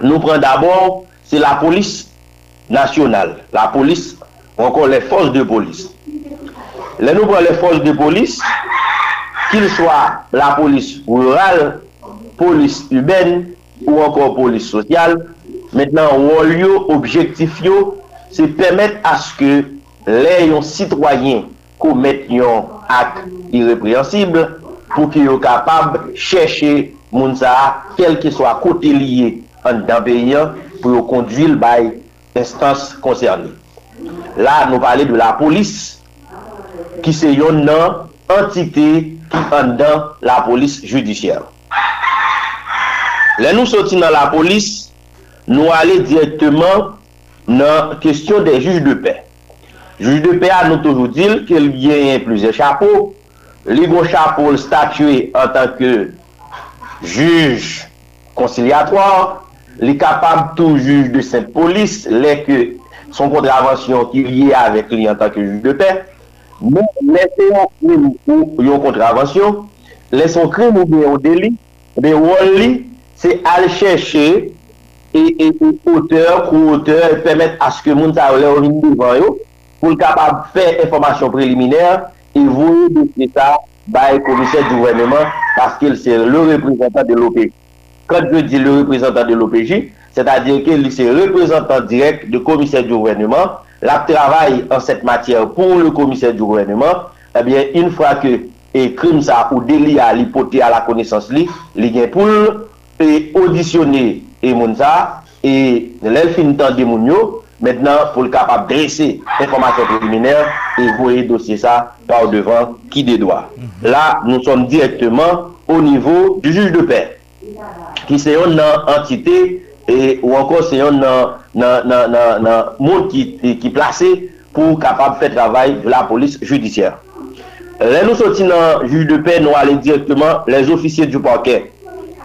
nou pren d'abord, se la polis nasyonal. La polis, ankon le fos de polis. Le nou pren le fos de polis, kil chwa la polis rural, polis uben, ou ankon polis sosyal, mennen wol yo, objektif yo, se pemet aske le yon sitwayen komet yon ak irreprehensible pou ki yo kapab chèche moun sa a, kel ki swa kote liye an danbeyan pou yo kondwil bay instans konserni. La nou pale de la polis ki se yon nan entite ki an dan la polis judisyel. Le nou soti nan la polis, nou ale direktman nan kestyon de juj de pe. Juj de pe a nou toujou dil ke li gen yon plize chapo, li go chapo l statue en tanke juj konsiliatoir, li kapab tou juj de se polis, le ke son kontravensyon ki liye avèk li an tanke juj de pe, nou lese yon kontravensyon, lese yon krim ou de yon deli, de wol li, se al chèche, e, e, e auteur, kou auteur, pèmèt aske moun ta wè ou vini devan yo, pou l kapab fè informasyon preliminèr, e vou yon desi sa, by commissaire du gouvernement parce qu'il c'est le représentant de l'OPJ. Quand je dis le représentant de l'OPJ, c'est-à-dire qu'il c'est représentant direct du commissaire du gouvernement, la travaille en cette matière pour le commissaire du gouvernement, eh bien, une fois que et crime ça ou délit à l'hypothèse à la connaissance li, li gen pour et auditionner et moun ça et l'elfin tan de moun yo, Mètnen, pou l kapap dresse informasyon preliminèr, e voye dosye sa par devan ki mhm. de doa. La, nou som direktman ou nivou du juj de pae. Ki se yon nan entite, e, ou ankon se yon nan, nan, nan, nan moun ki, ki plase pou kapap fè travay la polis judisyèr. Lè nou soti nan juj de pae, nou alè direktman les ofisye du parquet.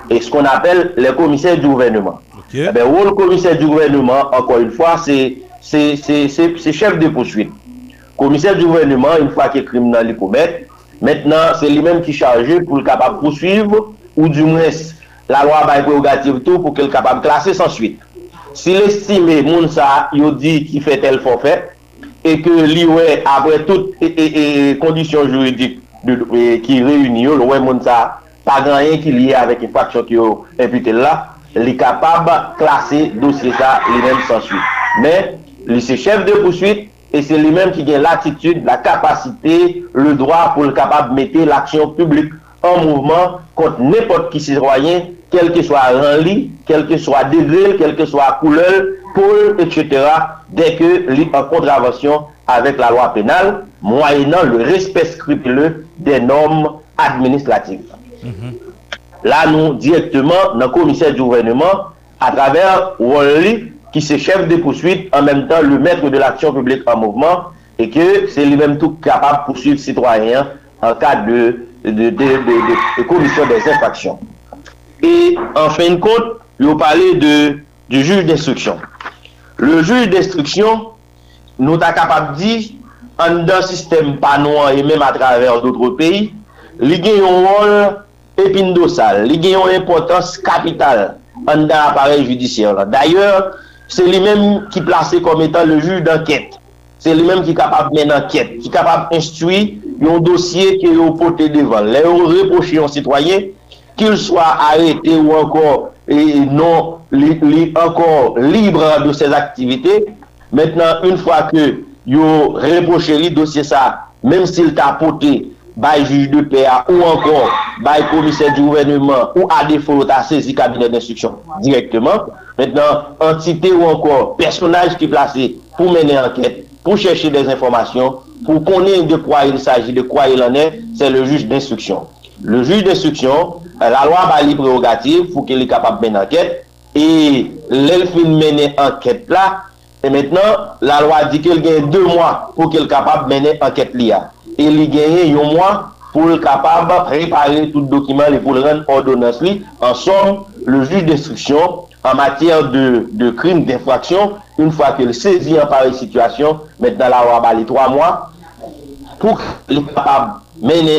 E skon apel les komisèr du gouvernement. Eh bien, le commissaire du gouvernement, encore une fois, c'est chef de poursuite. Commissaire du gouvernement, une fois que le criminel le commet, maintenant, c'est lui-même qui est chargé pour le capable poursuivre, ou du moins, la loi va prérogative tout pour qu'il soit capable de classer sans suite. Si l'estimé, Mounsa, il dit qu'il fait tel forfait, et que l'IOE, après toutes les conditions juridiques qui réunissent, l'OE Mounsa, pas grand rien qui lié avec une faction qui est imputée là, li kapab klasè dosye sa li men san suite. Men, li se chef de poursuite, e se li men ki gen l'attitude, la kapasite, le droit pou li kapab mette l'aksyon publik an mouvment kont nepot ki sirwayen, kelke swa ran li, kelke swa degril, kelke swa koulel, poul, etc. Dèkè li an kontravensyon avèk la loi penal, mwayenan le respect skripileux des normes administratives. Mm -hmm. la nou direktman nan komiser di gouvernement a traver Wally ki se chef de poursuite en menm tan le mètre de l'aksyon publik en mouvment e ke se li menm tou kapab poursuite citoyen an ka de, de, de, de komisyon des infraksyon. E an fin kont, yo pale de juj d'instruksyon. Le juj d'instruksyon nou ta kapab di an dan sistem panouan e menm a traver doutre peyi, li gen yon rol epin dosal, li gen yon importans kapital an dan aparel judisyen la. D'ayor, se li menm ki plase kom etan le ju d'anket. Se li menm ki kapab men anket, ki kapab instui yon dosye ki yo pote devan. Le yo reproche yon sitwayen, ki yo swa arete ou ankor e, non, li, li ankor libre de sez aktivite. Mètnen, un fwa ke yo reproche li dosye sa, menm si l ta pote bay juj de pe a, ou ankon, bay komiser di gouvernement, ou a defo ta sezi kabinet d'instruksyon direktman. Mètenan, entite ou ankon, personaj ki plase pou mène anket, pou chèche des informasyon, pou konen de kwa il saji, de kwa il anè, se le juj d'instruksyon. Le juj d'instruksyon, la lwa ba li prerogative, fou ke li kapab mène anket, e lèl fin mène anket la, e mètenan, la lwa di ke l gen 2 mwa pou ke l kapab mène anket li a. e li genye yon mwa pou l kapab prepare tout dokiman li pou l ren ordonans li. En som, le juj d'instruction en matière de, de crime d'infraction, une fois que le saisi en pareille situation, maintenant la waba li 3 mwa, pou li kapab mene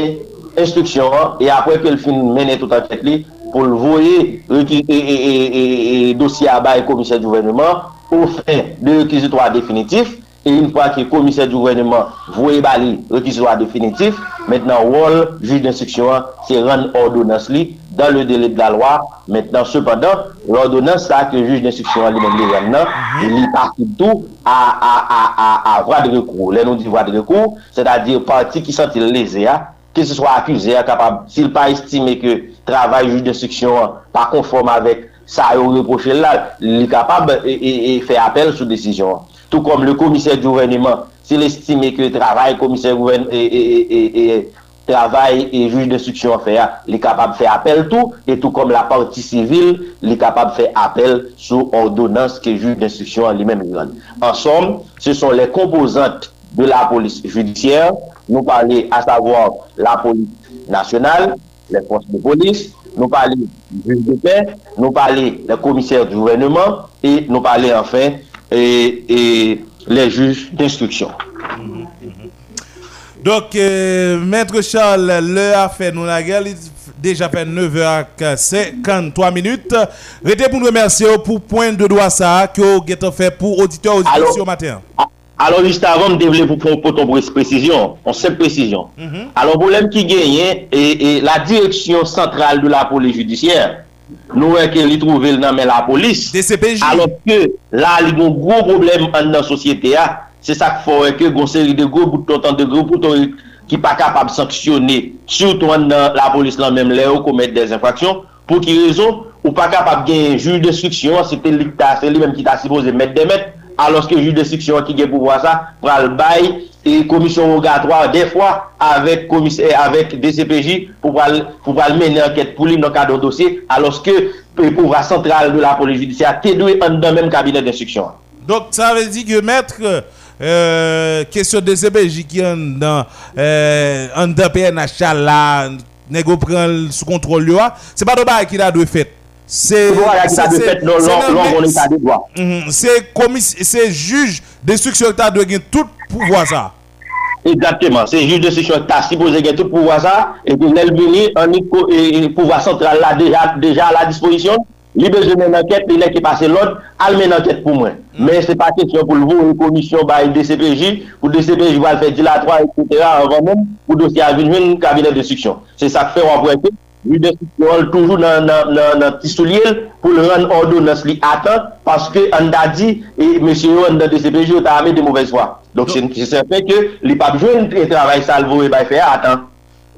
instruction an, e apwe ke l fin mene tout an tèt li, pou l voye dosye abay komisyen jouvennement, ou fin de rekizitoire définitif, E yon fwa ki komise di gouvernement vwe bali rekizwa definitif, maintenant wol, juj d'instruksyon an, se ren ordonans li, dan le dele de la lwa, maintenant sepadan, l'ordonans sa ke juj d'instruksyon an li men li ren nan, li parti tout a, a, a, a vwa de rekou. Le nou di vwa de rekou, se da di parti ki santi lese a, ki se swa akuse a kapab, sil pa estime ke travay juj d'instruksyon an, pa konform avek sa yo reproche la, li kapab e, e, e fe apel sou desisyon an. tout comme le commissaire du gouvernement, s'il estime que le travail commissaire gouvernement et, et, et, travail et juge d'instruction en fait, il est capable de faire appel tout, et tout comme la partie civile, il est capable de faire appel sous ordonnance que juge d'instruction en lui-même. En somme, ce sont les composantes de la police judiciaire, nous parlons à savoir la police nationale, les forces de police, nous parlons du juge de paix, nous parlons des commissaires du gouvernement, et nous parlons enfin et, et les juges d'instruction. Donc, euh, Maître Charles, l'heure a fait nous la gueule, il déjà fait 9h53 minutes. Restez pour nous remercier pour point de droit ça que vous avez fait pour auditeurs Alors- ce matin. Alors, juste avant de développer pour, pour ton précision, on sait précision. Alors, problème qui gagne, et, et la direction centrale de la police judiciaire, nou wè ke li trouvel nan men la polis, alop ke la li gon gro problem an nan sosyete a, se sak fò wè ke gonseri de gro bouton tan de gro bouton ki pa kapab sanksyonè, soutou an nan la polis lan men lè ou komet des infraksyon, pou ki rezon ou pa kapab gen juj destriksyon, se te li, ta, se li men ki ta sipoze met demet, aloske juj destriksyon ki gen pou wwa sa, pral baye, et commission rogatoire des fois avec, avec DCPJ pour pouvoir mener enquête pour lui dans le cadre d'un dossier alors que le pouvoir central de la police judiciaire est dans le même cabinet d'instruction. Donc ça veut dire que maître, euh, question DCPJ qui est dans, euh, dans PNH là, négo prend sous contrôle, ah, c'est pas de qui a dû fait. Se juj de suksyon ta dwe gen tout pouvoa sa Exactement, se juj de suksyon ta si pou gen tout pouvoa sa E pou nel vini, an ni pouvoa sentral la deja la disposisyon Li beze men anket, li lè ki pase lòd, al men anket pou mwen. Men se pa kèsyon pou l'vou, yon komisyon ba yon DCPJ, pou DCPJ wal fè dilatoa, etc. anvan men, pou dosye avin yon kabinet de suksyon. Se sa k fè wapwè kèsyon. Jude Sikyo toujou nan, nan, nan, nan tisoulil pou l ren ordonans li atan paske an da di, e mesye yo an da DCPJ yo ta ame de mouvez fwa. Donk se se fe ke li pap jwen e travay salvo e bay fe atan.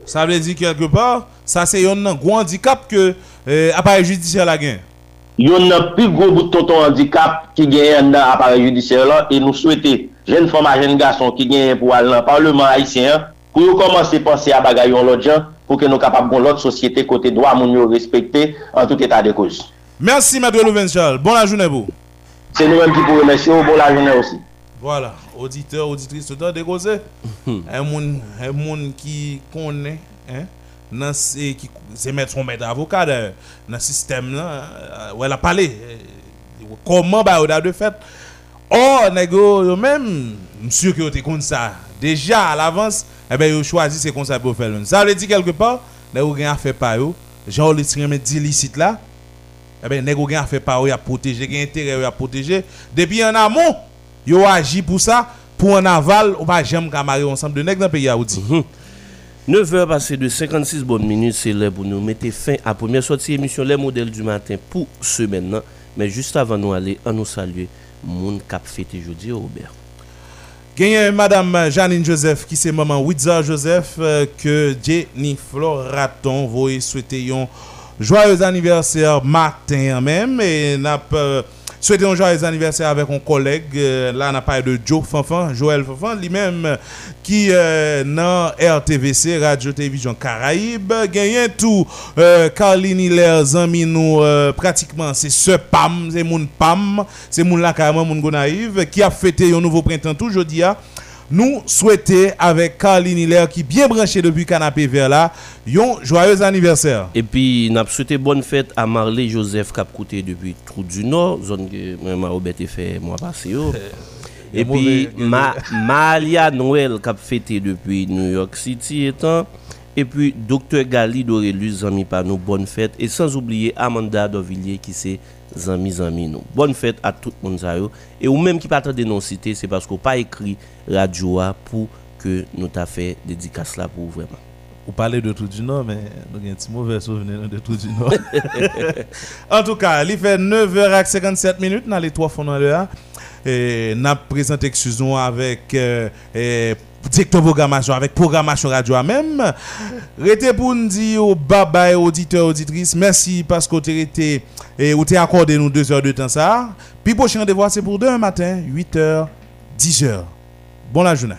Sa vle di kelke par, sa se yon nan gwo handikap ke eh, apare judisyen la gen? Yon nan pi gwo boutoton handikap ki gen nan apare judisyen la e nou souwete jen foma jen gason ki gen pou al nan parleman haisyen pou yo komanse panse a bagay yon lot jan pou ke nou kapap kon lot sosyete kote doa moun yo respekte an tout etat de kouz. Mersi Mèdre Louvenchal, bon la jounè pou. Se nou mèm ki pou remèsyo, bon la jounè osi. Voilà, auditeur, auditrice, tout an de kouzè. Un moun, un moun ki konè, nan se ki se mèd son mèd avokade, nan sistem nan, wè la pale, koman euh, ba ou da de fèt. Or, nègo yo mèm, msye ki yo te kon sa, deja al avans, eh ben, yo choisi c'est comme pour faire. Ça veut dire quelque part, négo gen a fait par yo, genre le tirement d'illicite là, eh ben, négo gen a fait par yo, a protéger, gen intérêt a protéger. Depuis en amont, yo agi pour ça, pour en aval, on va jamais camarade ensemble de nèg dans le pays Aoudi. 9h passées de 56 bonnes minutes, c'est l'heure pour nous mettre fin à la première sortie émission Les modèles du matin pour ce maintenant. Mais juste avant nous aller, on nous saluer, moun cap fêté jeudi Robert. Gagné Madame Janine Joseph, qui c'est maman Witzer Joseph, euh, que Jenny Floraton voulait souhaiter un joyeux anniversaire matin même. Et n'a pas souhaité un joyeux anniversaire avec un collègue. euh, là, on a parlé de Joe Fanfan, Joël Fanfan, lui-même euh, qui euh, dans RTVC, Radio Télévision Caraïbe. Gagné tout, euh, Carline Hilaire, zami nous, euh, pratiquement, c'est ce PAM, c'est mon PAM, c'est mon là carrément, mon gonaïve, qui a fêté un nouveau printemps tout jeudi. hein. Nous souhaitons avec Carline Hilaire qui bien branché depuis canapé vers là, un joyeux anniversaire. Et puis, n'a souhaité bonne fête à Marley Joseph qui a coûté depuis Trou du Nord, zone que moi, Robert a fait mois passé. [laughs] yo. Et puis, Ma, Malia Noël qui a fêté depuis New York City étant. Et puis, Dr. Gali Dorelus, zami par nous, bonne fête. Et sans oublier Amanda Dovillier qui c'est zami zami nous. Bonne fête à tout ça yo. Et ou même qui pas de non citer, c'est parce qu'on pas écrit radio a pour que nous t'a fait dédicace là pour vraiment. Vous parlez de tout du Nord, mais nous avons un petit mauvais souvenir de tout du Nord. [laughs] En tout cas, il fait 9h57 minutes les trois fonds dans le A. Et n'a avec euh, eh, directeur programmation avec programmation radio à même. Rete pour nous dire bye bye auditeurs auditrices. Merci parce que avez été et accordé nous deux heures de temps ça. Puis prochain rendez-vous c'est pour demain matin 8h 10h. Bon la journée.